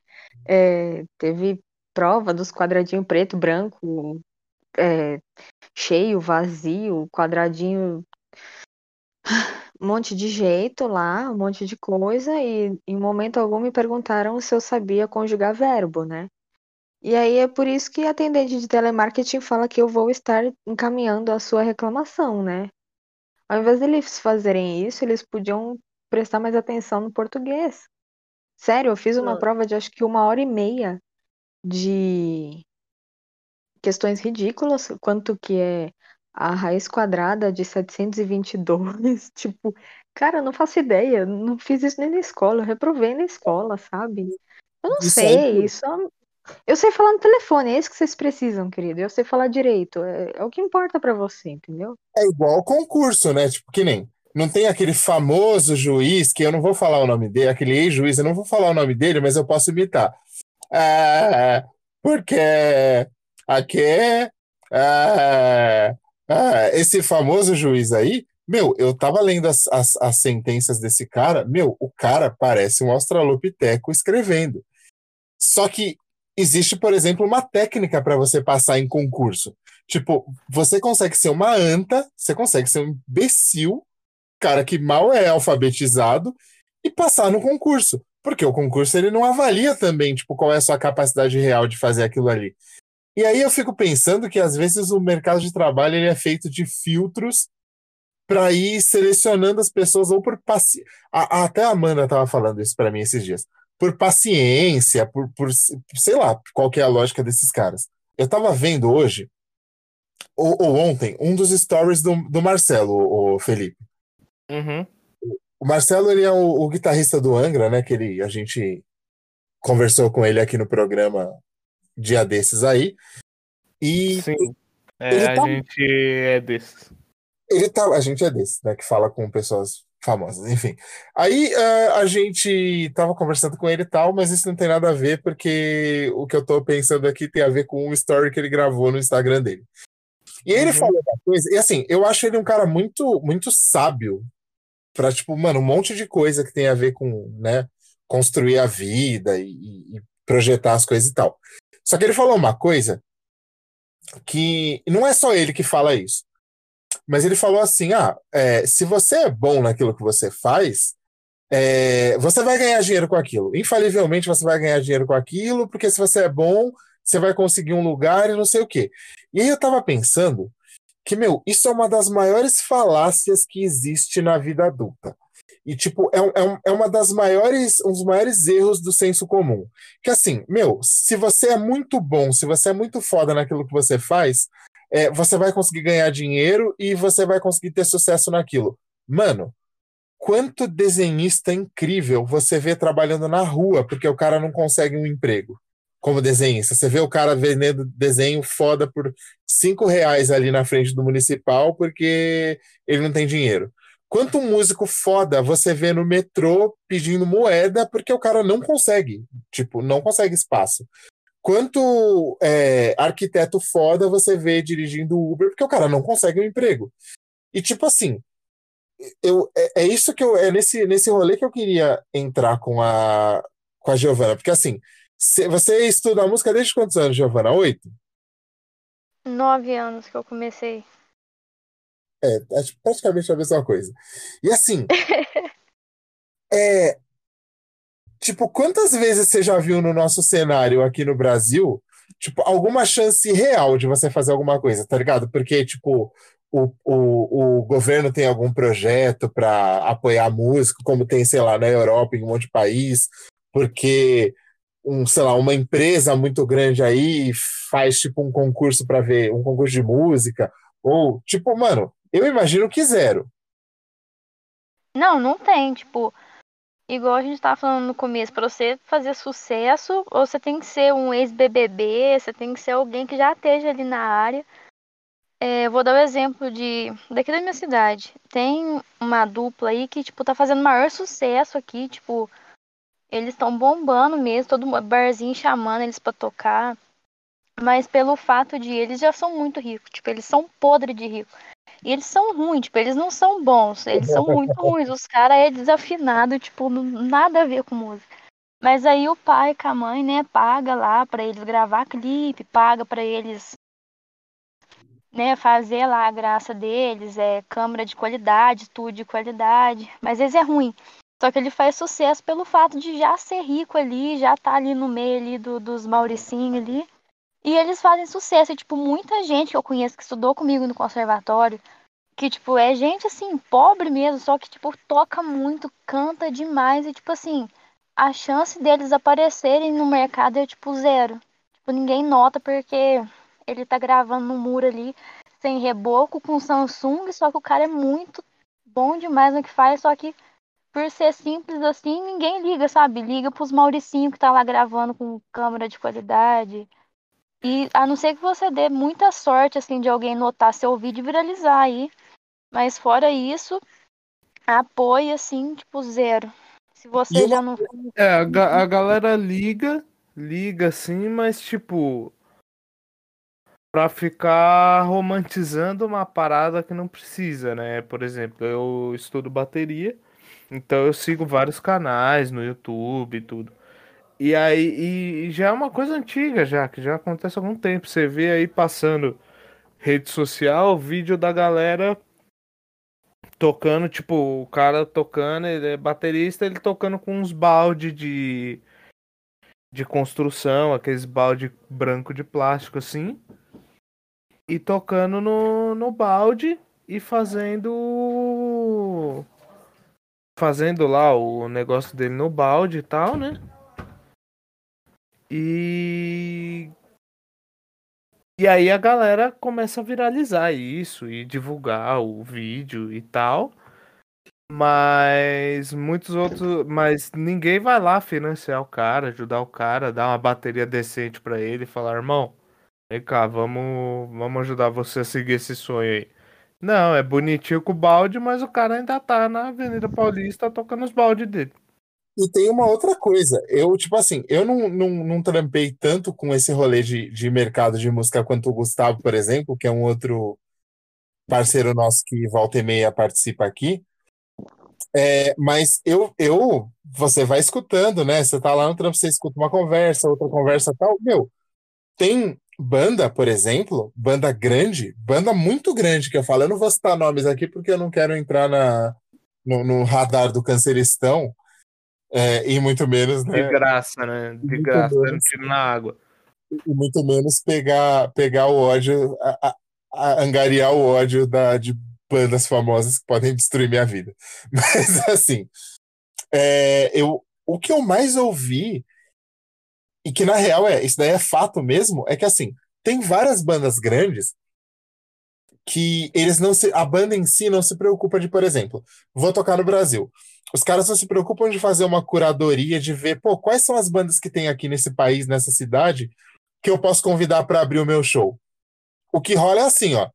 É, teve prova dos quadradinhos preto, branco, é, cheio, vazio, quadradinho, um monte de jeito lá, um monte de coisa, e em momento algum me perguntaram se eu sabia conjugar verbo, né? E aí é por isso que a atendente de telemarketing fala que eu vou estar encaminhando a sua reclamação, né? Ao invés deles fazerem isso, eles podiam prestar mais atenção no português. Sério, eu fiz uma prova de acho que uma hora e meia de questões ridículas, quanto que é a raiz quadrada de 722. Tipo, cara, eu não faço ideia, não fiz isso nem na escola, eu reprovei na escola, sabe? Eu não Isso aí, sei, isso eu sei falar no telefone, é isso que vocês precisam, querido. Eu sei falar direito, é, é o que importa pra você, entendeu? É igual concurso, né? Tipo, que nem. Não tem aquele famoso juiz, que eu não vou falar o nome dele, aquele ex-juiz, eu não vou falar o nome dele, mas eu posso imitar. Ah, porque aqui é. ah, ah, esse famoso juiz aí, meu, eu tava lendo as, as, as sentenças desse cara, meu, o cara parece um australopiteco escrevendo. Só que existe, por exemplo, uma técnica para você passar em concurso. Tipo, você consegue ser uma anta, você consegue ser um imbecil, cara que mal é alfabetizado, e passar no concurso. Porque o concurso ele não avalia também, tipo, qual é a sua capacidade real de fazer aquilo ali. E aí eu fico pensando que às vezes o mercado de trabalho ele é feito de filtros para ir selecionando as pessoas ou por paci... a- a- até a Amanda estava falando isso para mim esses dias. Por paciência, por, por sei lá, qual que é a lógica desses caras. Eu estava vendo hoje ou, ou ontem um dos stories do, do Marcelo, o Felipe. Uhum. O Marcelo ele é o, o guitarrista do Angra, né? Que ele, a gente conversou com ele aqui no programa dia desses aí. E Sim. É, a tá- gente é desses. ele tá, a gente é desse, né? Que fala com pessoas famosas, enfim. Aí eh, a gente tava conversando com ele e tal, mas isso não tem nada a ver, porque o que eu tô pensando aqui tem a ver com um story que ele gravou no Instagram dele. E ele Uhum. falou uma coisa, e assim, eu acho ele um cara muito, muito sábio pra, tipo, mano, um monte de coisa que tem a ver com, né, construir a vida e, e projetar as coisas e tal. Só que ele falou uma coisa que não é só ele que fala isso. Mas ele falou assim: ah, é, se você é bom naquilo que você faz, é, você vai ganhar dinheiro com aquilo. Infalivelmente você vai ganhar dinheiro com aquilo, porque se você é bom, você vai conseguir um lugar e não sei o quê. E aí eu tava pensando que, meu, isso é uma das maiores falácias que existe na vida adulta. E, tipo, é, é, é uma das maiores, um dos maiores erros do senso comum. Que assim, meu, se você é muito bom, se você é muito foda naquilo que você faz, é, você vai conseguir ganhar dinheiro e você vai conseguir ter sucesso naquilo. Mano, quanto desenhista incrível você vê trabalhando na rua porque o cara não consegue um emprego como desenhista. Você vê o cara vendendo desenho foda por cinco reais ali na frente do municipal porque ele não tem dinheiro. Quanto músico foda você vê no metrô pedindo moeda porque o cara não consegue, tipo, não consegue espaço. Quanto é, arquiteto foda você vê dirigindo Uber porque o cara não consegue um emprego. E tipo assim, eu, é, é isso que eu é nesse, nesse rolê que eu queria entrar com a com a Giovana, porque assim, você estuda música desde quantos anos, Giovana? Oito? Nove anos que eu comecei. É, acho praticamente a mesma coisa. E assim, é, tipo, quantas vezes você já viu no nosso cenário aqui no Brasil, tipo, alguma chance real de você fazer alguma coisa, tá ligado? Porque, tipo, o, o, o governo tem algum projeto para apoiar músico, como tem, sei lá, na Europa, em um monte de país, porque um, sei lá, uma empresa muito grande aí faz tipo um concurso para ver, um concurso de música, ou tipo, mano, eu imagino que zero. Não, não tem, tipo, igual a gente tava falando no começo, para você fazer sucesso, ou você tem que ser um ex-BBB, você tem que ser alguém que já esteja ali na área. É, vou dar o um exemplo de daqui da minha cidade. Tem uma dupla aí que, tipo, tá fazendo maior sucesso aqui, tipo, eles estão bombando mesmo, todo barzinho chamando eles para tocar. Mas pelo fato de eles já são muito ricos, tipo, eles são podres de rico. E eles são ruins, tipo, eles não são bons, eles são muito ruins. Os caras é desafinado, tipo, nada a ver com música. Mas aí o pai com a mãe, né, paga lá para eles gravar clipe, paga para eles né, fazer lá a graça deles, é câmera de qualidade, tudo de qualidade, mas eles é ruim. Só que ele faz sucesso pelo fato de já ser rico ali, já tá ali no meio ali do, dos Mauricinho ali. E eles fazem sucesso. E, tipo, muita gente que eu conheço que estudou comigo no conservatório, que, tipo, é gente, assim, pobre mesmo, só que, tipo, toca muito, canta demais. E, tipo, assim, a chance deles aparecerem no mercado é, tipo, zero. Tipo, ninguém nota porque ele tá gravando no muro ali, sem reboco, com Samsung, só que o cara é muito bom demais no que faz, só que por ser simples assim, ninguém liga, sabe? Liga pros Mauricinho que tá lá gravando com câmera de qualidade. E a não ser que você dê muita sorte, assim, de alguém notar seu vídeo e viralizar aí. Mas fora isso, apoio, assim, tipo, zero. Se você já não. É, a, ga a galera liga, liga assim, mas tipo, para ficar romantizando uma parada que não precisa, né? Por exemplo, eu estudo bateria, então eu sigo vários canais no YouTube e tudo. E aí, e já é uma coisa antiga já, que já acontece há algum tempo. Você vê aí passando rede social, vídeo da galera tocando, tipo, o cara tocando, ele é baterista, ele tocando com uns balde de de construção, aqueles balde branco de plástico assim e tocando no, no balde e fazendo. Fazendo lá o negócio dele no balde e tal, né? E. E aí a galera começa a viralizar isso e divulgar o vídeo e tal. Mas muitos outros. Mas ninguém vai lá financiar o cara, ajudar o cara, dar uma bateria decente para ele e falar, irmão Vem cá, vamos, vamos ajudar você a seguir esse sonho aí. Não, é bonitinho com o balde, mas o cara ainda tá na Avenida Paulista tocando os baldes dele. E tem uma outra coisa, eu, tipo assim, eu não, não, não trampei tanto com esse rolê de, de mercado de música quanto o Gustavo, por exemplo, que é um outro parceiro nosso que volta e meia participa aqui. É, mas eu, eu, você vai escutando, né? Você tá lá no trampo, você escuta uma conversa, outra conversa tal. Meu, tem banda, por exemplo, banda grande, banda muito grande que eu falo, eu não vou citar nomes aqui porque eu não quero entrar na, no, no radar do canceristão, é, e muito menos, né? De graça, né? De graça, dando tiro na água. e muito menos pegar, pegar o ódio, a, a, a angariar o ódio da, de bandas famosas que podem destruir minha vida. Mas, assim, é, eu, o que eu mais ouvi, e que na real é, isso daí é fato mesmo, é que, assim, tem várias bandas grandes que eles não se. A banda em si não se preocupa de, por exemplo, vou tocar no Brasil. Os caras não se preocupam de fazer uma curadoria, de ver, pô, quais são as bandas que tem aqui nesse país, nessa cidade, que eu posso convidar para abrir o meu show. O que rola é assim, ó.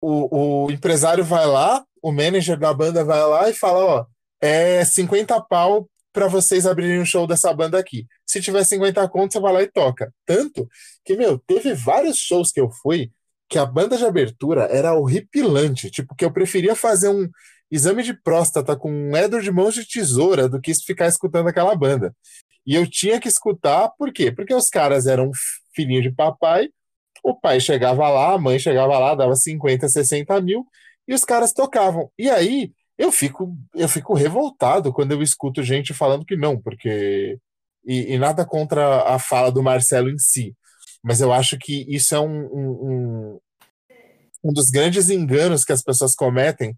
O, o empresário vai lá, o manager da banda vai lá e fala, ó, é 50 pau para vocês abrirem um show dessa banda aqui. Se tiver 50 contos, você vai lá e toca. Tanto que, meu, teve vários shows que eu fui que a banda de abertura era horripilante. Tipo, que eu preferia fazer um exame de próstata com um Edward de mãos de tesoura do que ficar escutando aquela banda. E eu tinha que escutar, por quê? Porque os caras eram filhinho de papai, o pai chegava lá, a mãe chegava lá, dava 50, 60 mil, e os caras tocavam. E aí eu fico, eu fico revoltado quando eu escuto gente falando que não, porque. E, e nada contra a fala do Marcelo em si, mas eu acho que isso é um, um, um dos grandes enganos que as pessoas cometem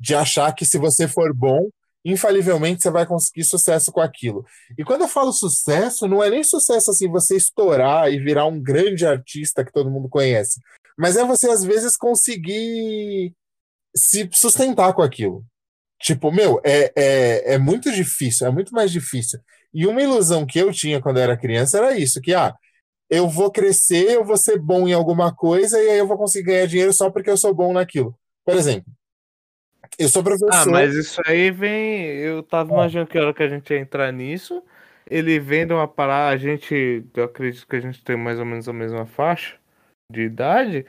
de achar que se você for bom, infalivelmente você vai conseguir sucesso com aquilo. E quando eu falo sucesso, não é nem sucesso assim você estourar e virar um grande artista que todo mundo conhece, mas é você às vezes conseguir se sustentar com aquilo. Tipo, meu, é, é, é muito difícil, é muito mais difícil. E uma ilusão que eu tinha quando eu era criança era isso, que, ah, eu vou crescer, eu vou ser bom em alguma coisa e aí eu vou conseguir ganhar dinheiro só porque eu sou bom naquilo. Por exemplo, eu sou professor. Ah, mas isso aí vem. Eu tava imaginando que hora que a gente ia entrar nisso. Ele vem de uma parada. A gente. Eu acredito que a gente tem mais ou menos a mesma faixa de idade.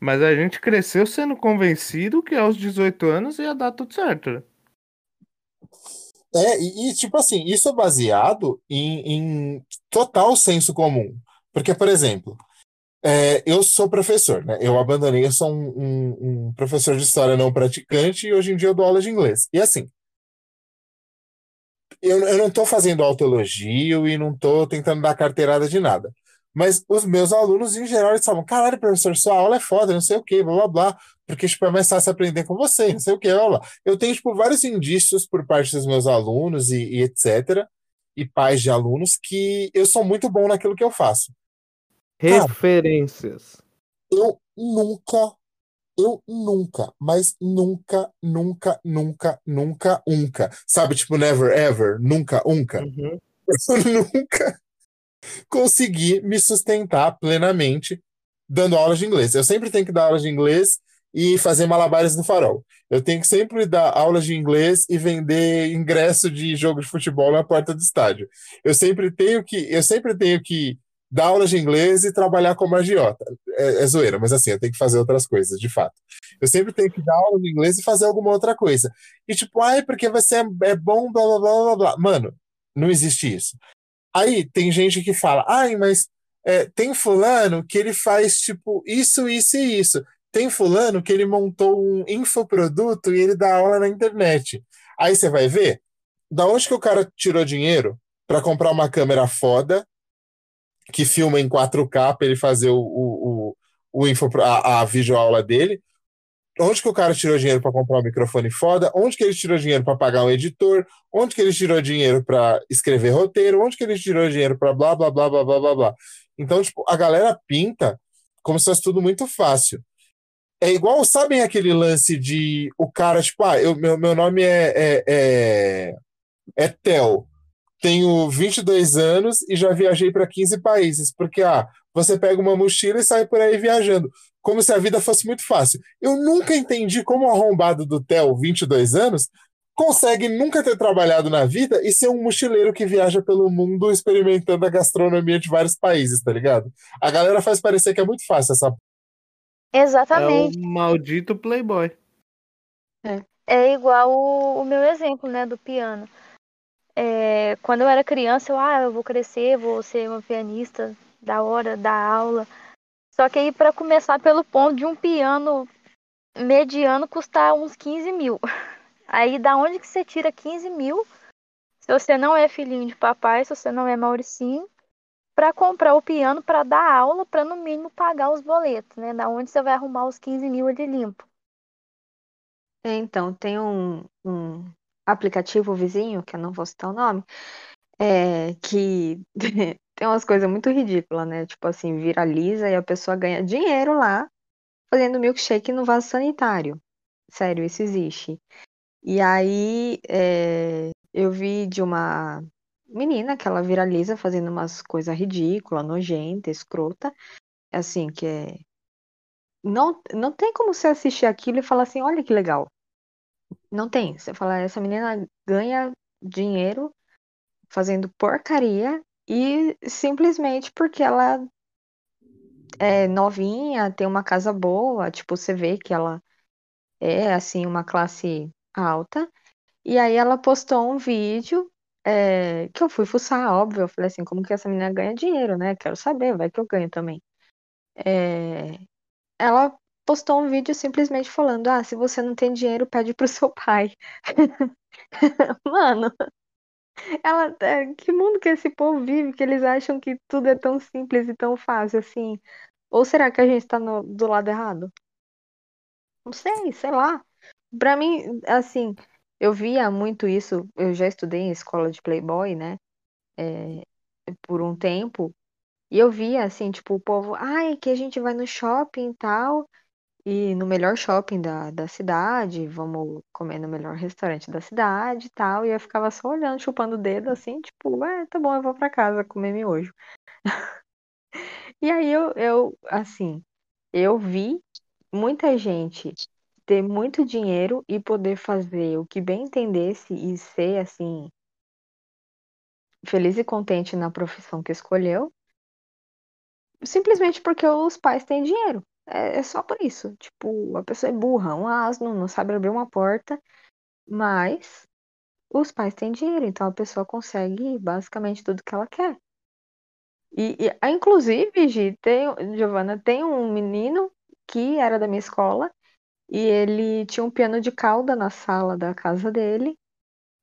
Mas a gente cresceu sendo convencido que aos 18 anos ia dar tudo certo. É, e, e, tipo assim, isso é baseado em, em total senso comum. Porque, por exemplo, é, eu sou professor, né? Eu abandonei, eu sou um, um, um, professor de história não praticante e hoje em dia eu dou aula de inglês. E assim, eu, eu não estou fazendo autoelogio e não estou tentando dar carteirada de nada. Mas os meus alunos, em geral, eles falam: caralho, professor, sua aula é foda, não sei o quê, blá blá blá, porque tipo, é mais fácil aprender com você, não sei o quê, blá blá. Eu tenho tipo, vários indícios por parte dos meus alunos e, e etc., e pais de alunos, que eu sou muito bom naquilo que eu faço. Referências. eu nunca, eu nunca, mas nunca, nunca, nunca, nunca, nunca. Sabe, tipo, never ever, nunca, nunca. Uhum. Eu nunca consegui me sustentar plenamente dando aulas de inglês. Eu sempre tenho que dar aulas de inglês e fazer malabares no farol. Eu tenho que sempre dar aulas de inglês e vender ingresso de jogo de futebol na porta do estádio. Eu sempre tenho que, eu sempre tenho que dar aulas de inglês e trabalhar como agiota. É, é zoeira, mas assim, eu tenho que fazer outras coisas, de fato. Eu sempre tenho que dar aula de inglês e fazer alguma outra coisa. E tipo, ai, porque você é, é bom, blá, blá, blá, blá, blá. Mano, não existe isso. Aí tem gente que fala, ai, mas é, tem fulano que ele faz, tipo, isso, isso e isso. Tem fulano que ele montou um infoproduto e ele dá aula na internet. Aí você vai ver, da onde que o cara tirou dinheiro para comprar uma câmera foda, que filma em 4K para ele fazer o, o, o, info, a, a videoaula dele. Onde que o cara tirou dinheiro para comprar um microfone foda? Onde que ele tirou dinheiro para pagar um editor? Onde que ele tirou dinheiro para escrever roteiro? Onde que ele tirou dinheiro para blá blá blá blá blá blá blá? Então, tipo, a galera pinta como se fosse tudo muito fácil. É igual, sabem aquele lance de o cara, tipo, ah, eu, meu, meu nome é, é, é, é Theo tenho 22 anos e já viajei para 15 países, porque ah, você pega uma mochila e sai por aí viajando, como se a vida fosse muito fácil. Eu nunca entendi como o arrombado do Theo, 22 anos, consegue nunca ter trabalhado na vida e ser um mochileiro que viaja pelo mundo experimentando a gastronomia de vários países, tá ligado? A galera faz parecer que é muito fácil essa. Exatamente. É o maldito playboy. É, é igual o, o meu exemplo, né, do piano. É, quando eu era criança, eu, ah, eu vou crescer, vou ser uma pianista da hora, da aula. Só que aí, para começar pelo ponto de um piano mediano custar uns 15 mil. Aí, da onde que você tira 15 mil? Se você não é filhinho de papai, se você não é Mauricinho, para comprar o piano para dar aula, para no mínimo pagar os boletos, né? Da onde você vai arrumar os 15 mil de limpo. É, Então, tem um, um aplicativo vizinho, que eu não vou citar o nome, é, que tem umas coisas muito ridículas, né? Tipo assim, viraliza e a pessoa ganha dinheiro lá fazendo milkshake no vaso sanitário. Sério, isso existe. E aí, é, eu vi de uma menina que ela viraliza fazendo umas coisas ridículas, nojenta, escrota, assim, que é. Não, não tem como você assistir aquilo e falar assim, olha que legal. Não tem. Você fala, essa menina ganha dinheiro fazendo porcaria e simplesmente porque ela é novinha, tem uma casa boa, tipo, você vê que ela é assim uma classe alta. E aí ela postou um vídeo é, que eu fui fuçar, óbvio. Eu falei assim, como que essa menina ganha dinheiro, né? Quero saber, vai que eu ganho também. É, ela postou um vídeo simplesmente falando: Ah, se você não tem dinheiro, pede pro seu pai. Mano, ela, é, que mundo que esse povo vive que eles acham que tudo é tão simples e tão fácil assim? Ou será que a gente tá no- do lado errado? Não sei, sei lá. Pra mim, assim, eu via muito isso. Eu já estudei em escola de Playboy, né? É, por um tempo. E eu via, assim, tipo, o povo, ai, que a gente vai no shopping e tal. E no melhor shopping da, da cidade, vamos comer no melhor restaurante da cidade e tal. E eu ficava só olhando, chupando o dedo, assim, tipo, é, tá bom, eu vou pra casa comer miojo. E aí eu, eu, assim, eu vi muita gente ter muito dinheiro e poder fazer o que bem entendesse e ser, assim, feliz e contente na profissão que escolheu, simplesmente porque os pais têm dinheiro. É, é só por isso. Tipo, a pessoa é burra, um asno, não sabe abrir uma porta, mas os pais têm dinheiro, então a pessoa consegue basicamente tudo que ela quer. E, e ah, inclusive, Gi, tem, Giovana, tem um menino que era da minha escola e ele tinha um piano de cauda na sala da casa dele.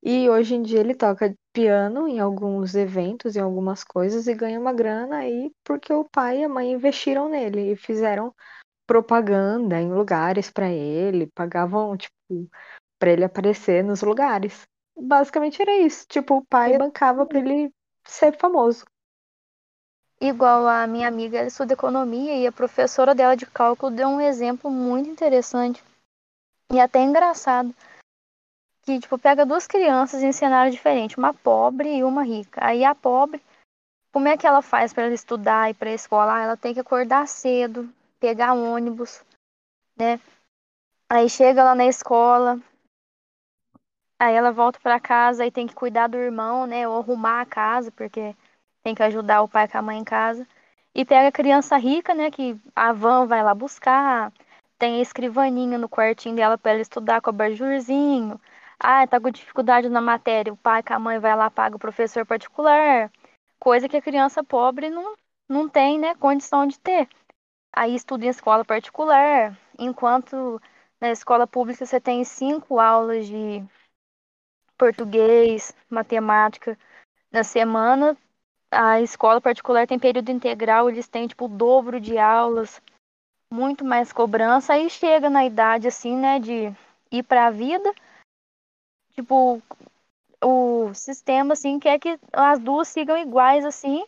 E hoje em dia ele toca piano em alguns eventos, em algumas coisas, e ganha uma grana aí porque o pai e a mãe investiram nele e fizeram propaganda em lugares pra ele, pagavam, tipo, pra ele aparecer nos lugares. Basicamente era isso. Tipo, o pai bancava pra ele ser famoso. Igual a minha amiga, ela estuda economia e a professora dela de cálculo deu um exemplo muito interessante e até engraçado. Que, tipo, pega duas crianças em cenário diferente, uma pobre e uma rica. Aí a pobre, como é que ela faz para estudar e para a escola? Ah, ela tem que acordar cedo, pegar ônibus, né? Aí chega lá na escola, aí ela volta para casa e tem que cuidar do irmão, né? Ou arrumar a casa, porque tem que ajudar o pai com a mãe em casa. E pega a criança rica, né? Que a van vai lá buscar, tem a escrivaninha no quartinho dela para ela estudar com o abajurzinho. Ah, tá com dificuldade na matéria, o pai com a mãe vai lá paga o professor particular. Coisa que a criança pobre não, não tem, né, condição de ter. Aí estuda em escola particular, enquanto na escola pública você tem cinco aulas de português, matemática na semana. A escola particular tem período integral, eles têm tipo o dobro de aulas, muito mais cobrança. Aí chega na idade assim, né, de ir para a vida tipo, o sistema, assim, quer que as duas sigam iguais, assim.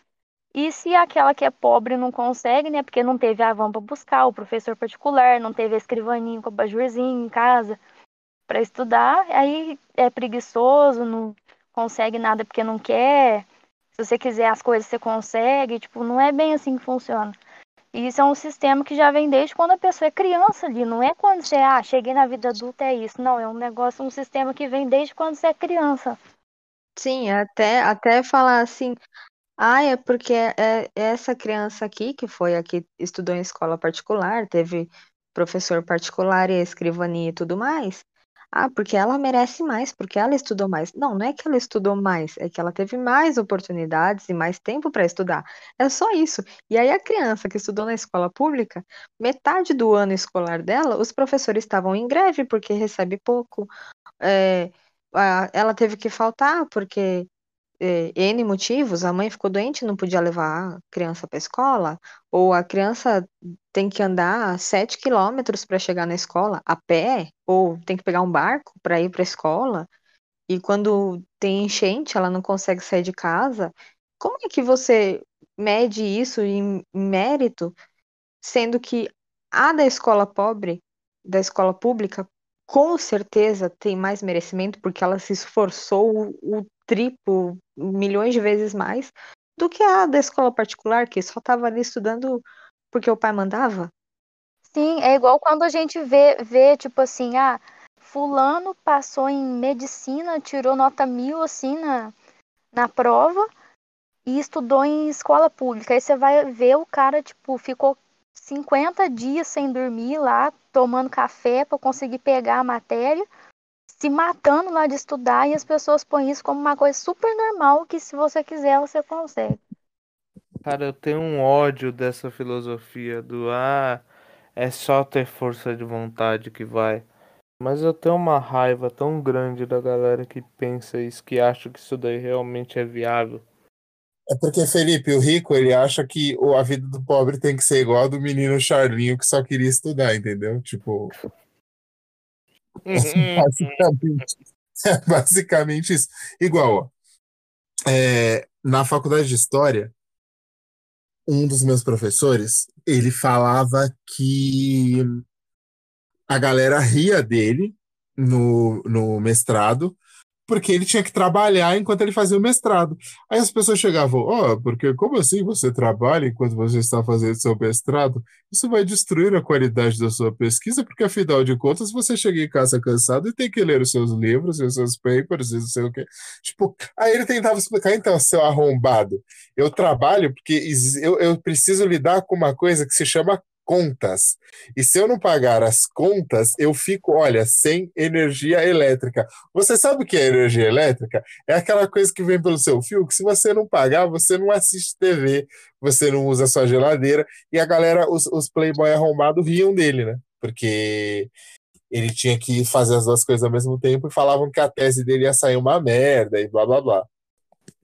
E se aquela que é pobre não consegue, né? Porque não teve a van para buscar, o professor particular, não teve a escrivaninha com o bajurzinho em casa para estudar, aí é preguiçoso, não consegue nada porque não quer. Se você quiser as coisas, você consegue. Tipo, não é bem assim que funciona. E isso é um sistema que já vem desde quando a pessoa é criança ali. Não é quando você, ah, cheguei na vida adulta, é isso. Não, é um negócio, um sistema que vem desde quando você é criança. Sim, até, até falar assim, ah, é porque é, é essa criança aqui, que foi a que estudou em escola particular, teve professor particular e escrivania e tudo mais. Ah, porque ela merece mais, porque ela estudou mais. Não, não é que ela estudou mais, é que ela teve mais oportunidades e mais tempo para estudar. É só isso. E aí a criança que estudou na escola pública, metade do ano escolar dela, os professores estavam em greve porque recebe pouco. É, ela teve que faltar porque é, N motivos, a mãe ficou doente, não podia levar a criança para a escola, ou a criança tem que andar 7 quilômetros para chegar na escola a pé, ou tem que pegar um barco para ir para a escola, e quando tem enchente, ela não consegue sair de casa. Como é que você mede isso em mérito, sendo que a da escola pobre, da escola pública, com certeza tem mais merecimento, porque ela se esforçou o, o triplo, milhões de vezes mais, do que a da escola particular, que só estava ali estudando porque o pai mandava. Sim, é igual quando a gente vê, vê tipo assim, ah, fulano passou em medicina, tirou nota mil, assim, na, na prova, e estudou em escola pública. Aí você vai ver o cara, tipo, ficou 50 dias sem dormir lá, tomando café para conseguir pegar a matéria, se matando lá de estudar, e as pessoas põem isso como uma coisa super normal, que se você quiser, você consegue. Cara, eu tenho um ódio dessa filosofia do ah, é só ter força de vontade que vai. Mas eu tenho uma raiva tão grande da galera que pensa isso, que acha que isso daí realmente é viável. É porque, Felipe, o rico, ele acha que a vida do pobre tem que ser igual a do menino Charlinho que só queria estudar, entendeu? Tipo, basicamente, é basicamente isso. Igual, ó, é, na faculdade de História, um dos meus professores, ele falava que a galera ria dele no, no mestrado, porque ele tinha que trabalhar enquanto ele fazia o mestrado. Aí as pessoas chegavam, ó, porque como assim você trabalha enquanto você está fazendo seu mestrado? Isso vai destruir a qualidade da sua pesquisa, porque afinal de contas você chega em casa cansado e tem que ler os seus livros e os seus papers e não sei o quê. Tipo, aí ele tentava explicar, então, seu arrombado, eu trabalho porque eu, eu preciso lidar com uma coisa que se chama contas. E se eu não pagar as contas, eu fico, olha, sem energia elétrica. Você sabe o que é energia elétrica? É aquela coisa que vem pelo seu fio, que se você não pagar, você não assiste TV, você não usa sua geladeira, e a galera, os, os playboy arrombados riam dele, né? Porque ele tinha que fazer as duas coisas ao mesmo tempo e falavam que a tese dele ia sair uma merda e blá blá blá.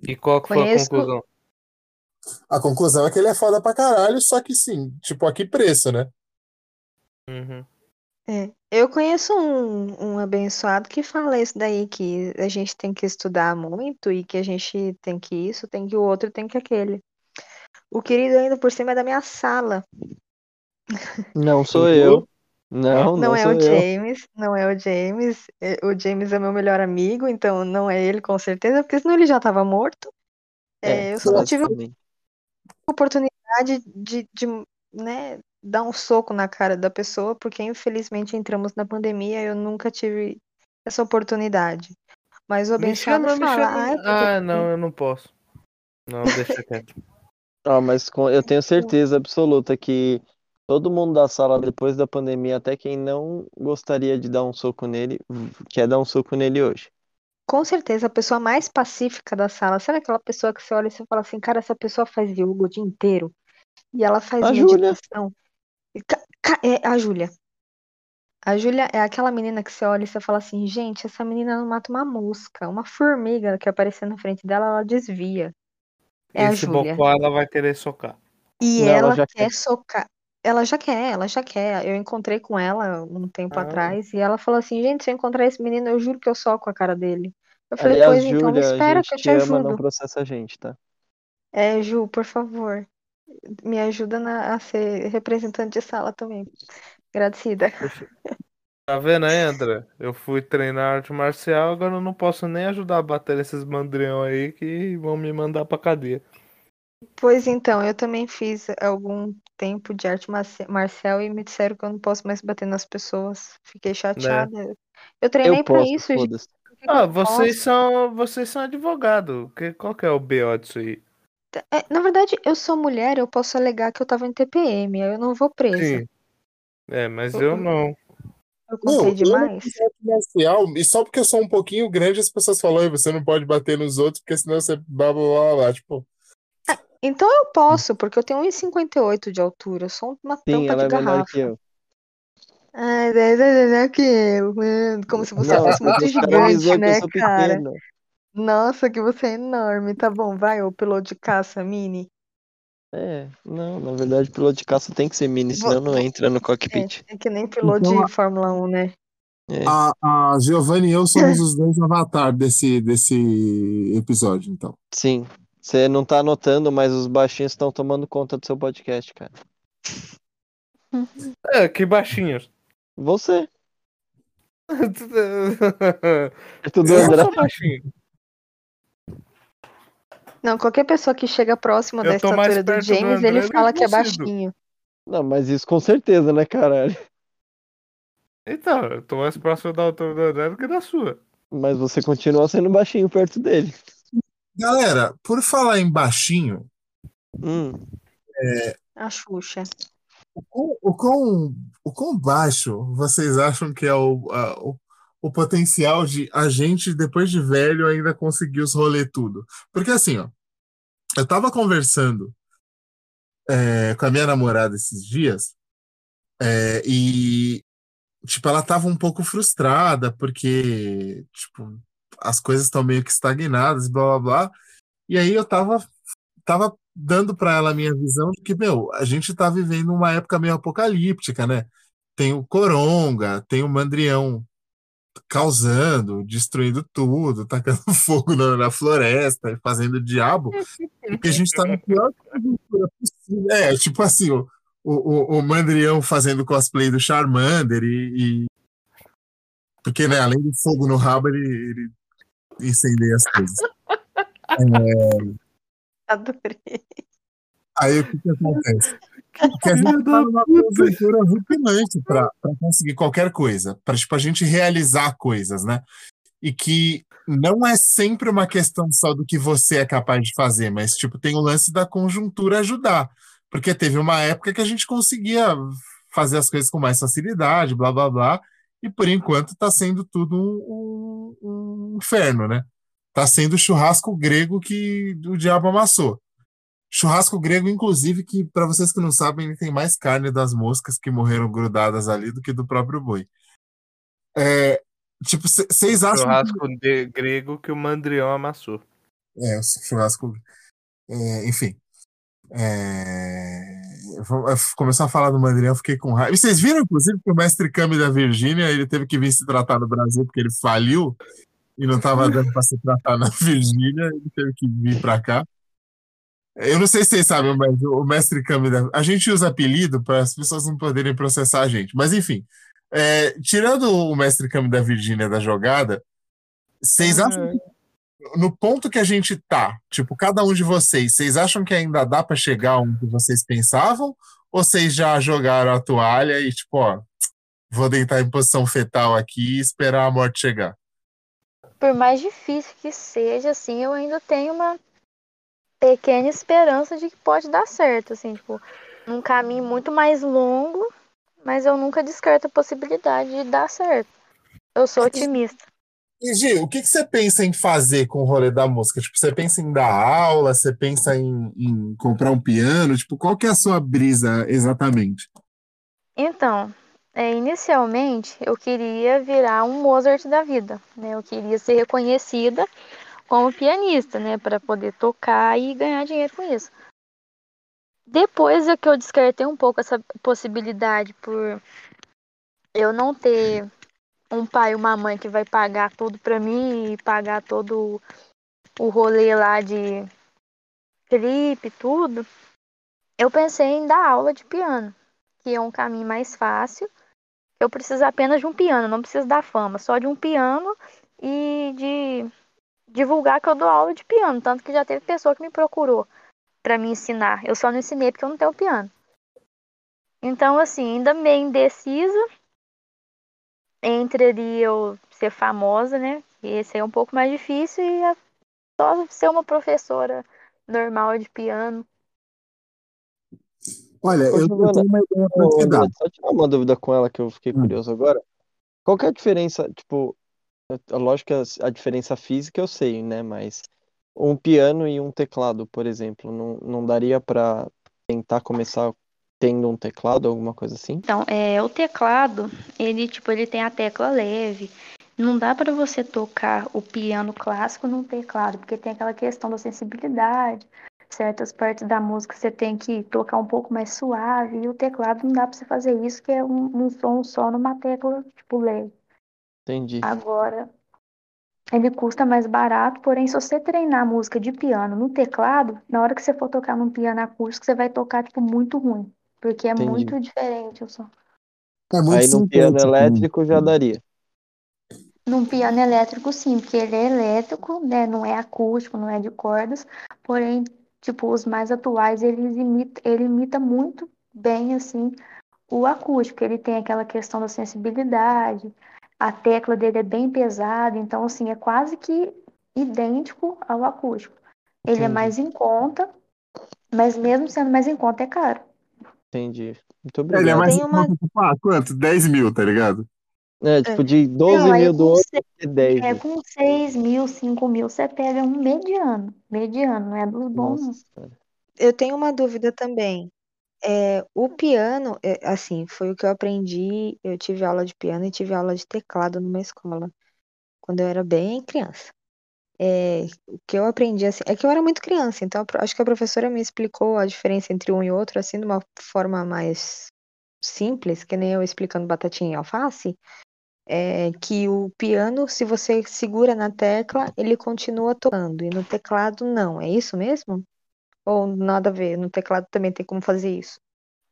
E qual que foi a Conheço- conclusão? A conclusão é que ele é foda pra caralho, só que sim, tipo, a que preço, né? Uhum. É, eu conheço um, um abençoado que fala isso daí, que a gente tem que estudar muito e que a gente tem que isso, tem que o outro, tem que aquele. O querido ainda por cima é da minha sala. Não sou eu. Não, Não não é sou o eu. James, não é o James. É, O James é meu melhor amigo, então não é ele com certeza, porque senão ele já estava morto. É, eu só não tive. Oportunidade de, de, né, dar um soco na cara da pessoa, porque infelizmente entramos na pandemia e eu nunca tive essa oportunidade. Mas o Me abençoado chama, me fala, chama. "Ai, porque Ah, não, eu não posso. Não, deixa quieto. Ah, mas com- eu tenho certeza absoluta que todo mundo da sala, depois da pandemia, até quem não gostaria de dar um soco nele, quer dar um soco nele hoje. Com certeza, a pessoa mais pacífica da sala, sabe aquela pessoa que você olha e você fala assim, cara, essa pessoa faz yoga o dia inteiro e ela faz A Júlia. meditação. E ca- É a Júlia. A Júlia é aquela menina que você olha e você fala assim, gente, essa menina não mata uma mosca, uma formiga que aparecer na frente dela, ela desvia. É a Esse Júlia. bocó ela vai querer socar. E Não, ela ela quer. socar. Ela já quer, ela já quer. Eu encontrei com ela um tempo Ah. atrás e ela falou assim, gente, se eu encontrar esse menino, eu juro que eu soco a cara dele. Eu falei, Aliás, pois então Júlia, a espera que eu te te ama, não ajudo. processa a gente, tá? É, Ju, por favor, me ajuda na- a ser representante de sala também. Agradecida. Tá vendo aí, André? Eu fui treinar arte marcial, agora eu não posso nem ajudar a bater esses mandrião aí que vão me mandar pra cadeia. Pois então, eu também fiz algum tempo de arte marci- marcial e me disseram que eu não posso mais bater nas pessoas. Fiquei chateada. Eu treinei Eu pra posso, isso, gente. foda-se. Por que que eu Ah, não vocês posso? são, vocês são advogado. Que, qual que é o BO disso aí? É, na verdade, eu sou mulher, eu posso alegar que eu tava em TPM, aí eu não vou presa. Sim. É, mas Eu- eu não. Eu Não, contei eu não demais. fiz arte marcial, e só porque eu sou um pouquinho grande, as pessoas falam, "Ei, você não pode bater nos outros, porque senão você blá blá blá blá. Tipo, Então eu posso, porque eu tenho 1,58 de altura, eu sou uma Sim, tampa ela de é menor garrafa. que eu. Ai, é menor que eu, mano. Como se você Não, fosse muito gigante, né, cara? pequeno. Nossa, que você é enorme. Tá bom, vai, ô piloto de caça mini. É, não, na verdade, piloto de caça tem que ser mini, senão não entra no É, cockpit. é que nem piloto Então, de Fórmula 1, né? É. A, a Giovanni e eu somos os dois avatar desse, desse episódio, então. Sim. Você não tá anotando, mas os baixinhos estão tomando conta do seu podcast, cara. É, que baixinhos. Você. eu É tudo André. sou baixinho. Não, qualquer pessoa que chega próximo da Eu tô mais estatura do perto do James, André ele do fala que é baixinho. Não, mas isso com certeza, né, caralho? Então, eu tô mais próximo da altura do André do que da sua. Mas você continua sendo baixinho perto dele. Galera, por falar em baixinho, Hum, A Xuxa. o quão, o quão, o quão baixo vocês acham que é o, a- o, o potencial de a gente, depois de velho, ainda conseguir os rolê tudo? Porque assim, ó, eu tava conversando é, com a minha namorada esses dias é, e, tipo, ela tava um pouco frustrada porque, tipo, as coisas estão meio que estagnadas, blá blá blá. E aí eu tava, tava dando pra ela a minha visão de que, meu, a gente tá vivendo uma época meio apocalíptica, né? Tem o Coronga, tem o Mandrião causando, destruindo tudo, tacando fogo na, na floresta, fazendo diabo, porque a gente tá na pior conjuntura possível. É, tipo assim, o, o, o, o Mandrião fazendo cosplay do Charmander e, e- Porque, né, além do fogo no rabo, ele, ele incendeia as coisas. Adorei. Aí o que, que acontece? Que a gente tá numa conjuntura rupinante para conseguir qualquer coisa, para tipo, a gente realizar coisas, né? E que não é sempre uma questão só do que você é capaz de fazer, mas tipo, tem o lance da conjuntura ajudar. Porque teve uma época que a gente conseguia fazer as coisas com mais facilidade, blá blá blá, e por enquanto tá sendo tudo um, um- um inferno, né? Tá sendo o churrasco grego que o diabo amassou. Churrasco grego, inclusive, que, para vocês que não sabem, ele tem mais carne das moscas que morreram grudadas ali do que do próprio boi. É, tipo, vocês acham. Churrasco grego que o Mandrião amassou. É, o churrasco. é, enfim. É, começar a falar do Mandrião, eu fiquei com raiva. E vocês viram, inclusive, que o mestre Kami da Virgínia ele teve que vir se tratar no Brasil porque ele faliu e não estava dando para se tratar na Virgínia, ele teve que vir para cá. Eu não sei se vocês sabem, mas o mestre Kami da... A gente usa apelido para as pessoas não poderem processar a gente. Mas, enfim, é, tirando o mestre Kami da Virgínia da jogada, vocês acham que no ponto que a gente tá, tipo, cada um de vocês, vocês acham que ainda dá para chegar onde vocês pensavam? Ou vocês já jogaram a toalha e, tipo, ó, vou deitar em posição fetal aqui e esperar a morte chegar? Por mais difícil que seja, assim, eu ainda tenho uma pequena esperança de que pode dar certo, assim, tipo, num caminho muito mais longo, mas eu nunca descarto a possibilidade de dar certo. Eu sou otimista. E, Gi, o que, que você pensa em fazer com o rolê da música? Tipo, você pensa em dar aula? Você pensa em, em comprar um piano? Tipo, qual que é a sua brisa exatamente? Então, é, inicialmente eu queria virar um Mozart da vida, né? Eu queria ser reconhecida como pianista, né? Para poder tocar e ganhar dinheiro com isso. Depois é que eu descartei um pouco essa possibilidade por eu não ter um pai e uma mãe que vai pagar tudo para mim e pagar todo o rolê lá de clipe, tudo. Eu pensei em dar aula de piano que é um caminho mais fácil. Eu preciso apenas de um piano, não preciso da fama, só de um piano e de divulgar que eu dou aula de piano. Tanto que já teve pessoa que me procurou para me ensinar. Eu só não ensinei porque eu não tenho piano. Então, assim, ainda meio indecisa entre ali eu ser famosa, né? E esse aí é um pouco mais difícil e é só ser uma professora normal de piano. Olha, eu, eu tenho uma ideia pra te dar. Só tirar uma dúvida com ela que eu fiquei Hum. curioso agora. Qual que é a diferença, tipo, lógico que a, a diferença física eu sei, né? Mas um piano e um teclado, por exemplo, não, não daria pra tentar começar tendo um teclado, alguma coisa assim? Então, é, o teclado, ele, tipo, ele tem a tecla leve, não dá para você tocar o piano clássico num teclado, porque tem aquela questão da sensibilidade. Certas partes da música você tem que tocar um pouco mais suave, e o teclado não dá para você fazer isso, que é um, um som só numa tecla, tipo, leve. Entendi. Agora, ele custa mais barato, porém, se você treinar música de piano no teclado, na hora que você for tocar num piano acústico, você vai tocar, tipo, muito ruim. Porque é Entendi. muito diferente o som. É muito Aí no piano sintético. elétrico já daria. Num piano elétrico, sim, porque ele é elétrico, né? Não é acústico, não é de cordas. Porém, tipo, os mais atuais, eles imita, ele imita muito bem, assim, o acústico. Ele tem aquela questão da sensibilidade, a tecla dele é bem pesada, então, assim, é quase que idêntico ao acústico. Ele é Entendi. mais em conta, mas mesmo sendo mais em conta, é caro. Entendi. Muito Ele é obrigado. mais Tem uma- ah, quanto? 10 mil, tá ligado? É, tipo, de 12 Não, mil do outro e 10 É mil. com 6 mil, 5 mil, você pega um mediano. Mediano, não é dos bons. Eu tenho uma dúvida também. É, o piano, é, assim, foi o que eu aprendi. Eu tive aula de piano e tive aula de teclado numa escola, quando eu era bem criança. É, o que eu aprendi, assim, é que eu era muito criança, então acho que a professora me explicou a diferença entre um e outro, assim, de uma forma mais simples, que nem eu explicando batatinha e alface. É que o piano, se você segura na tecla, ele continua tocando, e no teclado não. É isso mesmo? Ou nada a ver? No teclado também tem como fazer isso?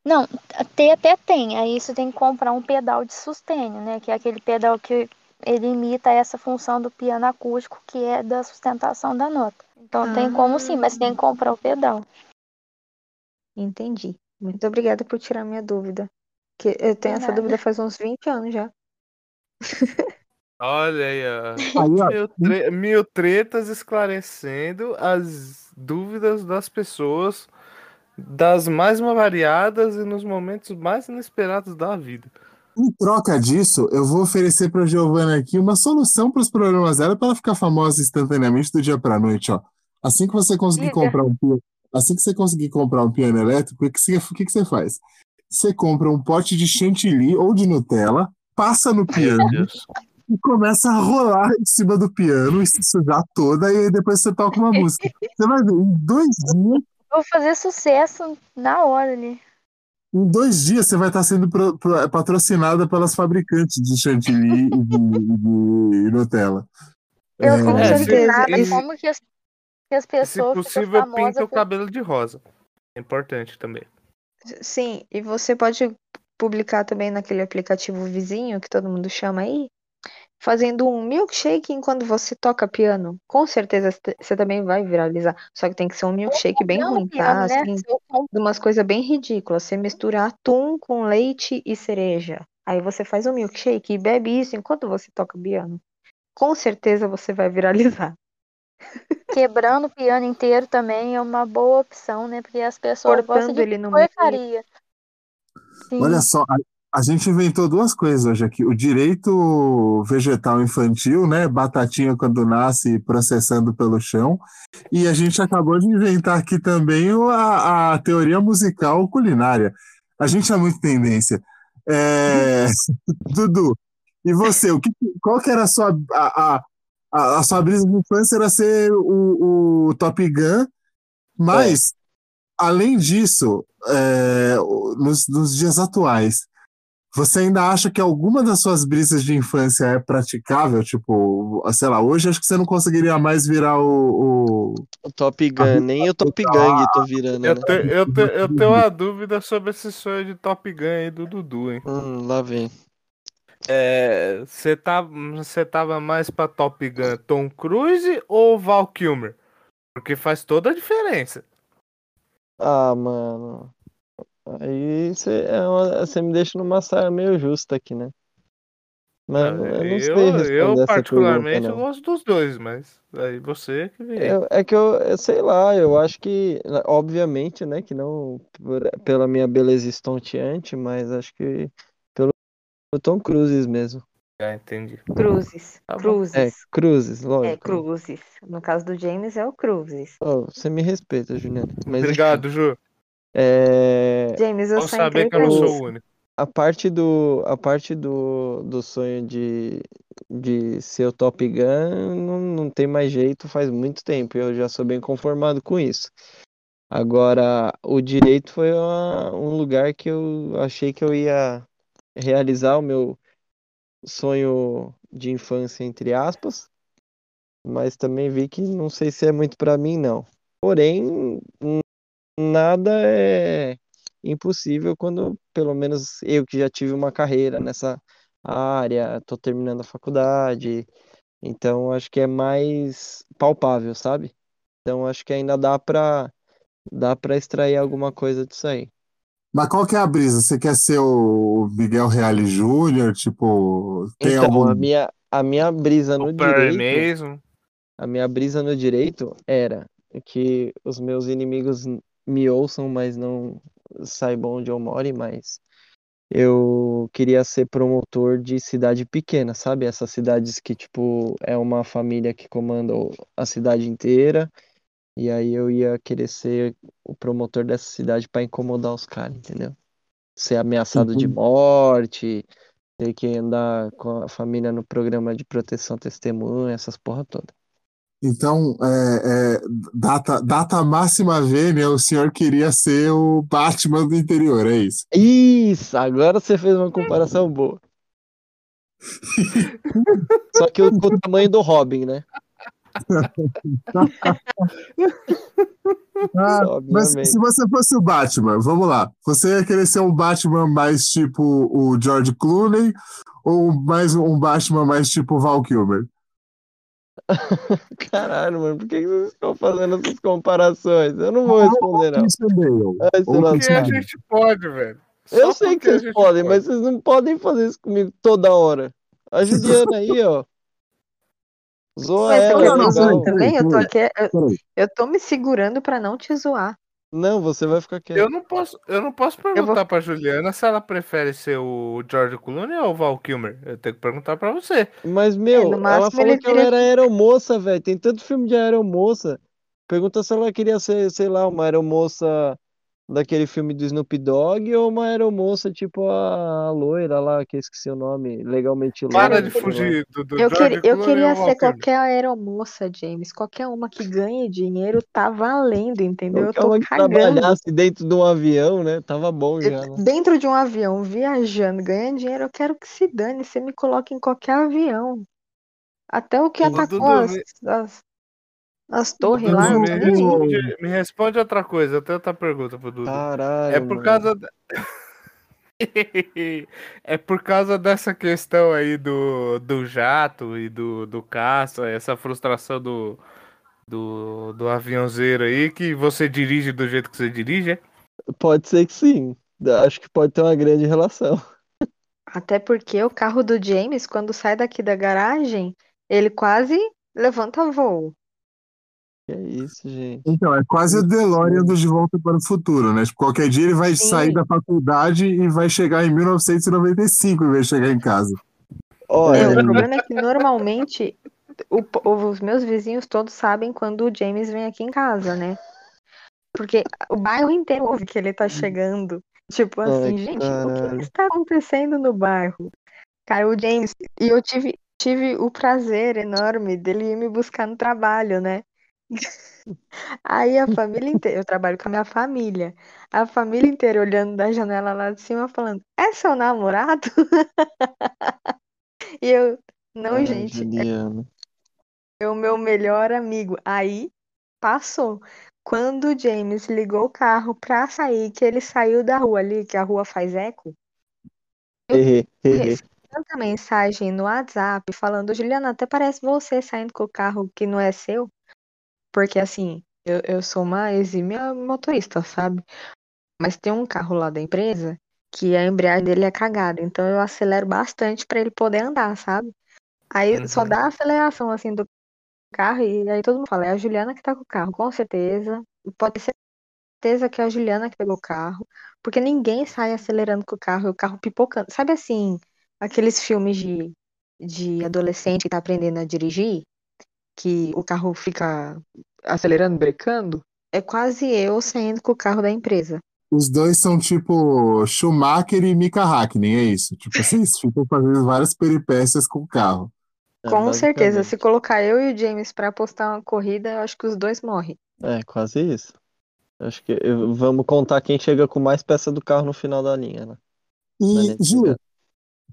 Não, ter até tem. Aí você tem que comprar um pedal de sustênio, né? Que é aquele pedal que ele imita essa função do piano acústico, que é da sustentação da nota. Então tem como sim, mas tem que comprar o pedal. Entendi. Muito obrigada por tirar minha dúvida. Que eu tenho essa nada. dúvida faz uns 20 anos já. Olha aí, ó. Aí, ó, Mil, tre- mil tretas esclarecendo as dúvidas das pessoas, das mais variadas e nos momentos mais inesperados da vida. Em troca disso, eu vou oferecer para Giovana aqui uma solução para os problemas dela para ela ficar famosa instantaneamente do dia para noite, ó. Assim que você conseguir comprar um piano, assim que você conseguir comprar um piano elétrico, o que você, o que você faz? Você compra um pote de chantilly ou de Nutella, passa no piano e começa a rolar em cima do piano e se sujar toda e aí depois você toca uma música. Você vai ver, em dois dias, Vou fazer sucesso na hora ali. Em dois dias você vai estar sendo pro- pro- patrocinada pelas fabricantes de chantilly e de, de Nutella. Eu É, com É, se- como que as, que as Se pessoas ficam possível, pinta famosas o por cabelo de rosa. É importante também. Sim, e você pode publicar também naquele aplicativo vizinho que todo mundo chama aí, fazendo um milkshake enquanto você toca piano. Com certeza você também vai viralizar. Só que tem que ser um milkshake bem ruim, piano, tá? né? Assim, umas coisas bem ridículas. Você mistura atum com leite e cereja. Aí você faz um milkshake e bebe isso enquanto você toca piano. Com certeza você vai viralizar. quebrando o piano inteiro também é uma boa opção, né? Porque as pessoas gostam Cortando de ele porcaria. Sim. Olha só, a, gente inventou duas coisas hoje aqui. O direito vegetal infantil, né? Batatinha quando nasce processando pelo chão. E a gente acabou de inventar aqui também a, a teoria musical culinária. A gente é muito tendência. É, Dudu, e você? O que, qual que era a sua, a, a, a, sua brisa de infância? Era ser o, o Top Gun, mas, além disso, é, nos, nos dias atuais, você ainda acha que alguma das suas brisas de infância é praticável? Tipo, sei lá, hoje acho que você não conseguiria mais virar o. o- O Top Gun, nem o Top Gang tô virando, Eu, né? te- eu, te- eu tenho uma dúvida sobre esse sonho de Top Gun aí do Dudu, hein? Hum, lá vem. É, Você tá, você tava mais pra Top Gun Tom Cruise ou Val Kilmer? Porque faz toda a diferença. Ah, mano. Aí você me deixa numa saia meio justa aqui, né? Mas eu não sei eu, responder eu essa particularmente, pergunta, eu gosto dos dois, mas aí você que vê. Eu- é que eu, eu sei lá, eu acho que, obviamente, né, que não por- pela minha beleza estonteante, mas acho que pelo Tom Cruise mesmo. Ah, entendi. Cruzes. Tá. Cruzes. É, Cruzes, É, lógico. cruzes. No caso do James é o cruzes. Ó, você me respeita, Juliana. Mas, Obrigado, Ju. É, James, eu Vou só saber que eu não sou o único. a parte do, a parte do, do sonho de, de ser o Top Gun não, não tem mais jeito faz muito tempo. Eu já sou bem conformado com isso. Agora, o direito foi uma- um lugar que eu achei que eu ia realizar o meu sonho de infância, entre aspas, mas também vi que não sei se é muito para mim, não. Porém, nada é impossível quando, pelo menos eu que já tive uma carreira nessa área, tô terminando a faculdade, então acho que é mais palpável, sabe? Então acho que ainda dá para dá para extrair alguma coisa disso aí. Mas qual que é a brisa? Você quer ser o Miguel Reale Júnior? Tipo, tem Então, algum. a minha a minha brisa no direito, mesmo. a minha brisa no direito era que os meus inimigos me ouçam, mas não saibam onde eu moro, mas eu queria ser promotor de cidade pequena, sabe? Essas cidades que, tipo, é uma família que comanda a cidade inteira, e aí eu ia querer ser o promotor dessa cidade para incomodar os caras, entendeu? Ser ameaçado de Entendi. morte, ter que andar com a família no programa de proteção testemunha, essas porra toda. Então, é, é, data, data máxima vênia, o senhor queria ser o Batman do interior, é isso? Isso, agora você fez uma comparação boa. Só que o, o tamanho do Robin, né? Ah, mas se você fosse o Batman, vamos lá. Você ia querer ser um Batman mais tipo o George Clooney ou mais um Batman mais tipo Val Kilmer? Caralho, mano, por que vocês estão fazendo essas comparações? Eu não vou responder, não. Ai, Porque a gente pode, velho. Eu sei que vocês podem, pode. mas vocês não podem fazer isso comigo toda hora. A Juliana aí, ó. Zoa Mas ela, quer não, me não, zoar legal. peraí, também? Eu tô aqui, eu, eu tô me segurando pra não te zoar. Não, você vai ficar Eu quieto. não posso, eu não posso vou- perguntar pra Juliana se ela prefere ser o George Clooney ou o Val Kilmer. Eu tenho que perguntar pra você. Mas, É, meu, no ela falou que ela diria era aeromoça, velho. Tem tanto filme de aeromoça. Pergunta se ela queria ser, sei lá, uma aeromoça daquele filme do Snoop Dogg ou uma aeromoça tipo a, a loira lá, que eu esqueci o nome, legalmente Para loira, de sei lá. fugir do, do Eu, queria, eu queria Val ser qualquer aeromoça, James. Qualquer uma que ganhe dinheiro tá valendo, entendeu? Eu Qualquer tô uma que cagando. trabalhasse dentro de um avião, né? Tava bom Eu- já, né? Dentro de um avião, viajando, ganhando dinheiro, eu quero que se dane. Você me coloque em qualquer avião. Até o que atacou as, as, as torres lá, me aí. responde, me responde outra coisa. Tenho outra pergunta pro Dudu. É Caralho, por mano. causa. da- É por causa dessa questão aí do, do jato e do, do caça, essa frustração do, do, do aviãozeiro aí, que você dirige do jeito que você dirige, é? Pode ser que sim. Acho que pode ter uma grande relação. Até porque o carro do James, quando sai daqui da garagem, ele quase levanta voo. Que é isso, gente. Então, é quase o DeLorean do De Volta para o Futuro, né? Tipo, qualquer dia ele vai sair Sim. da faculdade e vai chegar em 1995 em vez de chegar em casa. Ó, É, o problema é que normalmente o os meus vizinhos todos sabem quando o James vem aqui em casa, né? Porque o bairro inteiro ouve que ele tá chegando. Tipo Ai, assim, gente, o que está acontecendo no bairro? Cara, o James, e eu tive, tive o prazer enorme dele ir me buscar no trabalho, né? Aí a família inteira, eu trabalho com a minha família, a família inteira olhando da janela lá de cima, falando: É seu namorado? E eu, não, Ai, gente, Juliana. é o meu melhor amigo. Aí passou. Quando o James ligou o carro pra sair, que ele saiu da rua ali, que a rua faz eco, eu recebi tanta mensagem no WhatsApp falando, Juliana, até parece você saindo com o carro que não é seu. Porque assim, eu, eu sou uma exímia motorista, sabe? Mas tem um carro lá da empresa que a embreagem dele é cagada, então eu acelero bastante pra ele poder andar, sabe? Aí só Uhum. dá a aceleração assim do carro e aí todo mundo fala, é a Juliana que tá com o carro, com certeza. Pode ter certeza que é a Juliana que pegou o carro, porque ninguém sai acelerando com o carro e o carro pipocando. Sabe assim, aqueles filmes de, de adolescente que tá aprendendo a dirigir, que o carro fica acelerando, brecando? É quase eu saindo com o carro da empresa. os dois são tipo Schumacher e Mika Hakkinen, é isso. Tipo, vocês ficam fazendo várias peripécias com o carro. É, Com certeza, se colocar eu e o James pra apostar uma corrida, eu acho que os dois morrem. É, quase isso. Acho que vamos contar quem chega com mais peça do carro no final da linha, né? E, Gil.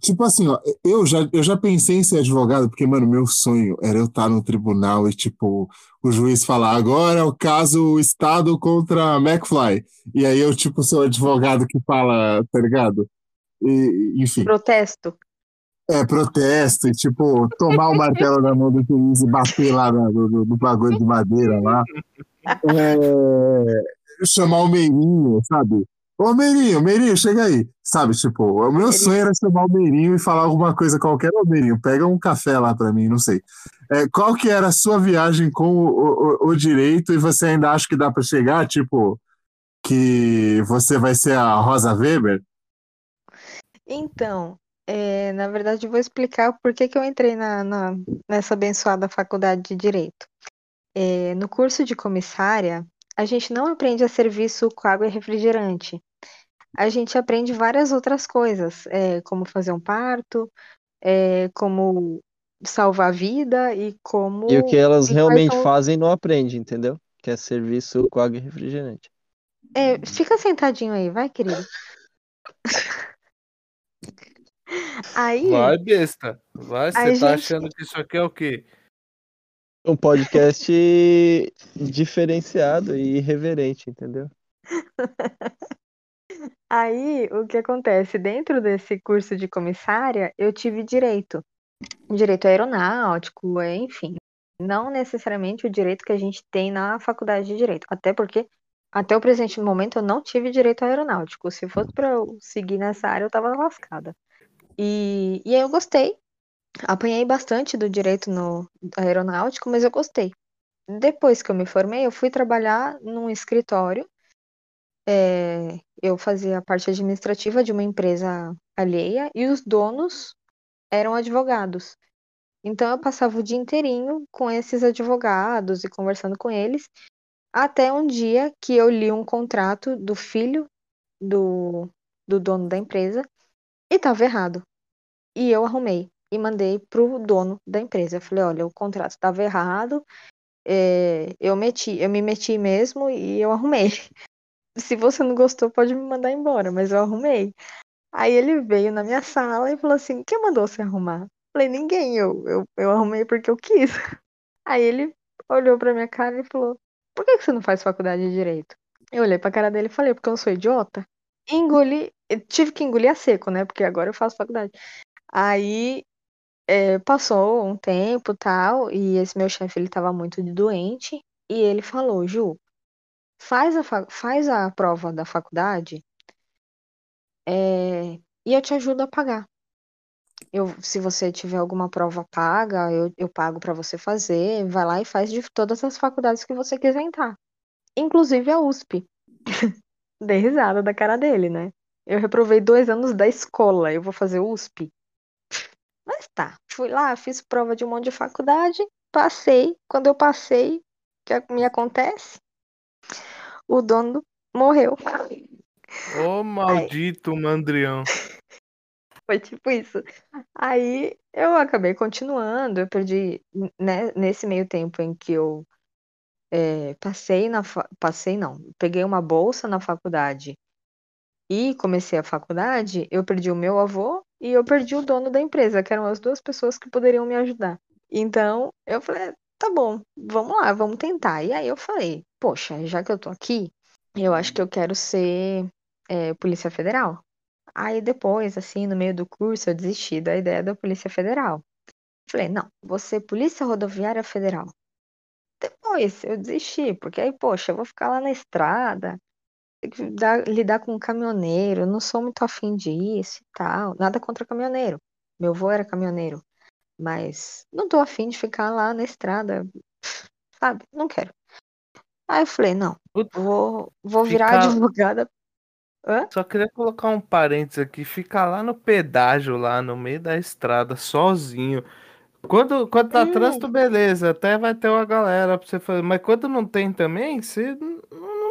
Tipo assim, ó, eu já, eu já pensei em ser advogado, porque, mano, meu sonho era eu estar no tribunal e, tipo, o juiz falar, agora é o caso Estado contra McFly. E aí eu, tipo, sou advogado que fala, tá ligado? E, enfim, Protesto. é protesto, e, tipo, tomar o martelo na mão do juiz e bater lá no, no- no bagulho de madeira lá. É, chamar o Meirinho, sabe? Ô, Meirinho, Meirinho, chega aí. Sabe, tipo, o meu Meirinho. sonho era chamar o Meirinho e falar alguma coisa qualquer. Ô, Meirinho, pega um café lá pra mim, não sei. É, qual que era a sua viagem com o, o- o direito e você ainda acha que dá pra chegar? Tipo, que você vai ser a Rosa Weber? Então, é, na verdade, eu vou explicar por que que eu entrei na, na- nessa abençoada faculdade de Direito. É, no curso de comissária, a gente não aprende a serviço com água e refrigerante. A gente aprende várias outras coisas, é, como fazer um parto, é, como salvar a vida e como. E o que elas quais realmente são- fazem não aprende, entendeu? Que é serviço com água e refrigerante. É, fica sentadinho aí, vai, querido. Aí, Vai, besta. Vai, você tá gente. achando que isso aqui é o quê? Um podcast diferenciado e irreverente, entendeu? Aí, o que acontece? Dentro desse curso de comissária, eu tive direito. Direito aeronáutico, enfim. Não necessariamente o direito que a gente tem na faculdade de direito. Até porque, até o presente momento, eu não tive direito aeronáutico. Se fosse para eu seguir nessa área, eu tava lascada. E, e aí eu gostei. Apanhei bastante do direito no aeronáutico, mas eu gostei. Depois que eu me formei, eu fui trabalhar num escritório é, eu fazia a parte administrativa de uma empresa alheia e os donos eram advogados. Então eu passava o dia inteirinho com esses advogados e conversando com eles, até um dia que eu li um contrato do filho do, do dono da empresa e estava errado. E eu arrumei e mandei pro dono da empresa. Eu falei, olha, o contrato estava errado, é, eu meti, eu me meti mesmo e eu arrumei se você não gostou, pode me mandar embora, mas eu arrumei. Aí ele veio na minha sala e falou assim: quem mandou você arrumar? Falei, ninguém, eu, eu, eu arrumei porque eu quis. Aí ele olhou pra minha cara e falou: por que que você não faz faculdade de direito? Eu olhei pra cara dele e falei: porque eu não sou idiota. Engoli, eu tive que engolir a seco, né? Porque agora eu faço faculdade. Aí é, passou um tempo tal, e esse meu chefe ele tava muito doente, e ele falou: Ju, faz a, fa- faz a prova da faculdade é, e eu te ajudo a pagar. Eu, se você tiver alguma prova paga, eu, eu pago para você fazer. Vai lá e faz de todas as faculdades que você quiser entrar. Inclusive a USP. Dei risada da cara dele, né? Eu reprovei dois anos da escola. Eu vou fazer USP. Mas tá, fui lá, fiz prova de um monte de faculdade, passei. Quando eu passei, o que me acontece? O dono morreu. Ô, maldito mandrião. Foi tipo isso. Aí eu acabei continuando, eu perdi, né, nesse meio tempo em que eu é, passei na, passei não, peguei uma bolsa na faculdade e comecei a faculdade, eu perdi o meu avô e eu perdi o dono da empresa, que eram as duas pessoas que poderiam me ajudar. Então eu falei, tá bom, vamos lá, vamos tentar. E aí eu falei, poxa, já que eu tô aqui, eu acho que eu quero ser é, Polícia Federal. Aí depois, assim, no meio do curso, eu desisti da ideia da Polícia Federal. Falei, não, vou ser Polícia Rodoviária Federal. Depois eu desisti, porque aí, poxa, eu vou ficar lá na estrada, dar- lidar com um caminhoneiro, não sou muito afim disso e tal. Nada contra caminhoneiro. Meu avô era caminhoneiro, mas não tô afim de ficar lá na estrada, sabe? Não quero. Aí eu falei, não, vou, vou virar Ficar- advogada. Hã? Só queria colocar um parênteses aqui. Ficar lá no pedágio, lá no meio da estrada, sozinho. Quando, quando tá Hum. trânsito, beleza. Até vai ter uma galera pra você fazer. Mas quando não tem também, você n-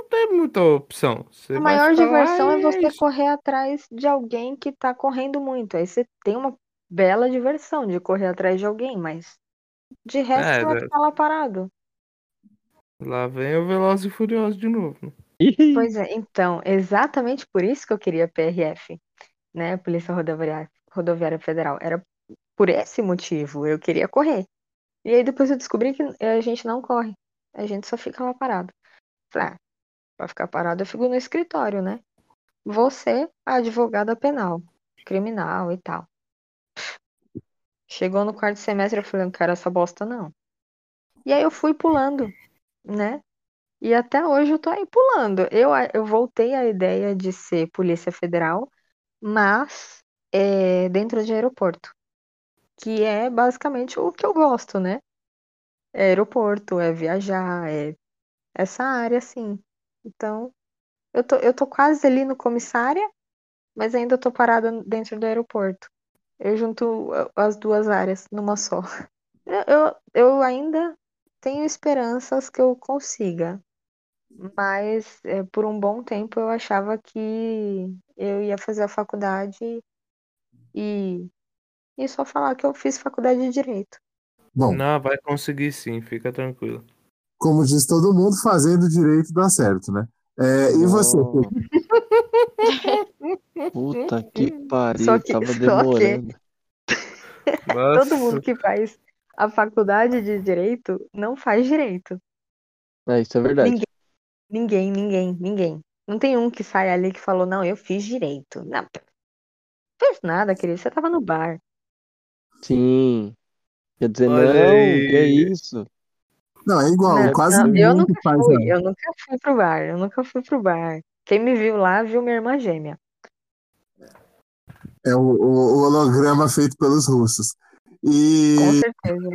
não tem muita opção. Você A maior diversão é e você isso. correr atrás de alguém que tá correndo muito. Aí você tem uma bela diversão de correr atrás de alguém, mas de resto É, vai ficar lá parado. Lá vem o Veloz e Furioso de novo. Pois é, então, exatamente por isso que eu queria PRF, né? Polícia Rodoviária, Rodoviária Federal. Era por esse motivo, eu queria correr. E aí depois eu descobri que a gente não corre, a gente só fica lá parado. Falei, ah, pra ficar parado eu fico no escritório, né? Você, a advogada penal, criminal e tal. Chegou no quarto semestre, eu falei, não quero essa bosta, não. E aí eu fui pulando, né? E até hoje eu tô aí pulando. Eu, eu voltei à ideia de ser Polícia Federal, mas é, dentro de aeroporto. Que é basicamente o que eu gosto, né? É aeroporto, é viajar, é essa área, assim. Então, eu tô, eu tô quase ali no comissária, mas ainda tô parada dentro do aeroporto. Eu junto as duas áreas numa só. Eu, eu, eu ainda tenho esperanças que eu consiga, mas é, por um bom tempo eu achava que eu ia fazer a faculdade e, e só falar que eu fiz faculdade de Direito. Bom, Não, vai conseguir sim, fica tranquilo. Como diz todo mundo, fazendo direito dá certo, né? É, e você? Puta que pariu, Só que- tava só que- demorando. Nossa, Todo mundo que faz a faculdade de Direito não faz Direito. É, isso é verdade. Ninguém. Ninguém, ninguém, ninguém. Não tem um que sai ali que falou, não, eu fiz Direito. Não, fez nada, querido, você tava no bar. Sim. Quer dizer, Olha não, aí. que é isso? Não, é igual, Não, quase não, ninguém eu que nunca faz. fui, eu nunca fui pro bar, eu nunca fui pro bar. Quem me viu lá viu minha irmã gêmea. É o, o- o holograma feito pelos russos. E, Com certeza.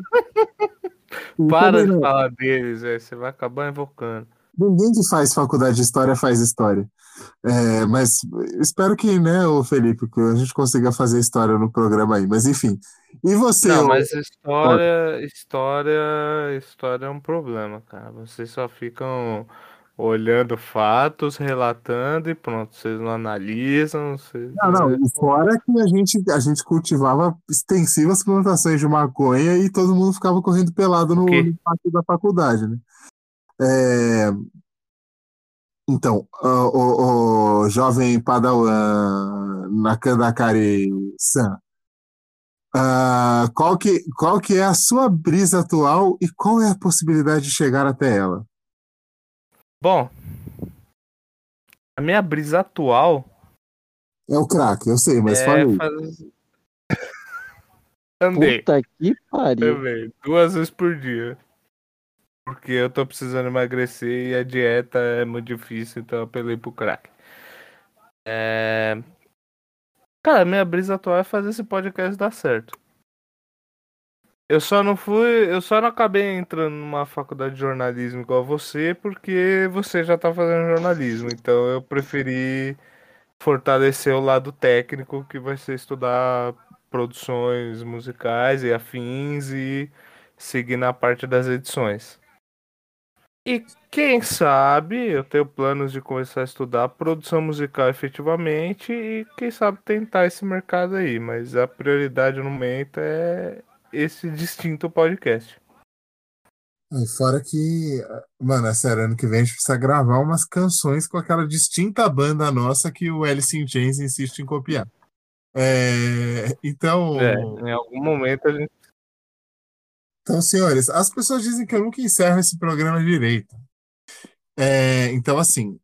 para de falar deles, você vai acabar invocando. ninguém que faz faculdade de história faz história. É, mas espero que, né, o Felipe, que a gente consiga fazer história no programa aí. Mas enfim. E você? Não, mas história, história, história é um problema, cara. Vocês só ficam olhando fatos, relatando e pronto. Vocês não analisam, vocês... Não, não, fora que a gente, a gente cultivava extensivas plantações de maconha e todo mundo ficava correndo pelado no, no pátio da faculdade, né? É, Então, o, o- o jovem Padawan Nakandakari-san, ah, qual que, qual que é a sua brisa atual e qual é a possibilidade de chegar até ela? Bom, a minha brisa atual É o crack, eu sei, mas é fala aí. fazer... Andei. Puta que pariu. Também, duas vezes por dia. Porque eu tô precisando emagrecer e a dieta é muito difícil, então eu apelei pro crack. É... Cara, minha brisa atual é fazer esse podcast dar certo. Eu só não fui, eu só não acabei entrando numa faculdade de jornalismo igual você, porque você já tá fazendo jornalismo, então eu preferi fortalecer o lado técnico, que vai ser estudar produções musicais e afins e seguir na parte das edições. E quem sabe eu tenho planos de começar a estudar produção musical efetivamente e quem sabe tentar esse mercado aí, mas a prioridade no momento é esse distinto podcast. E fora que, mano, é sério, ano que vem a gente precisa gravar umas canções com aquela distinta banda nossa que o Alice in Chains insiste em copiar. É, então, É, em algum momento a gente então, senhores, as pessoas dizem que eu nunca encerro esse programa direito. É, então, assim,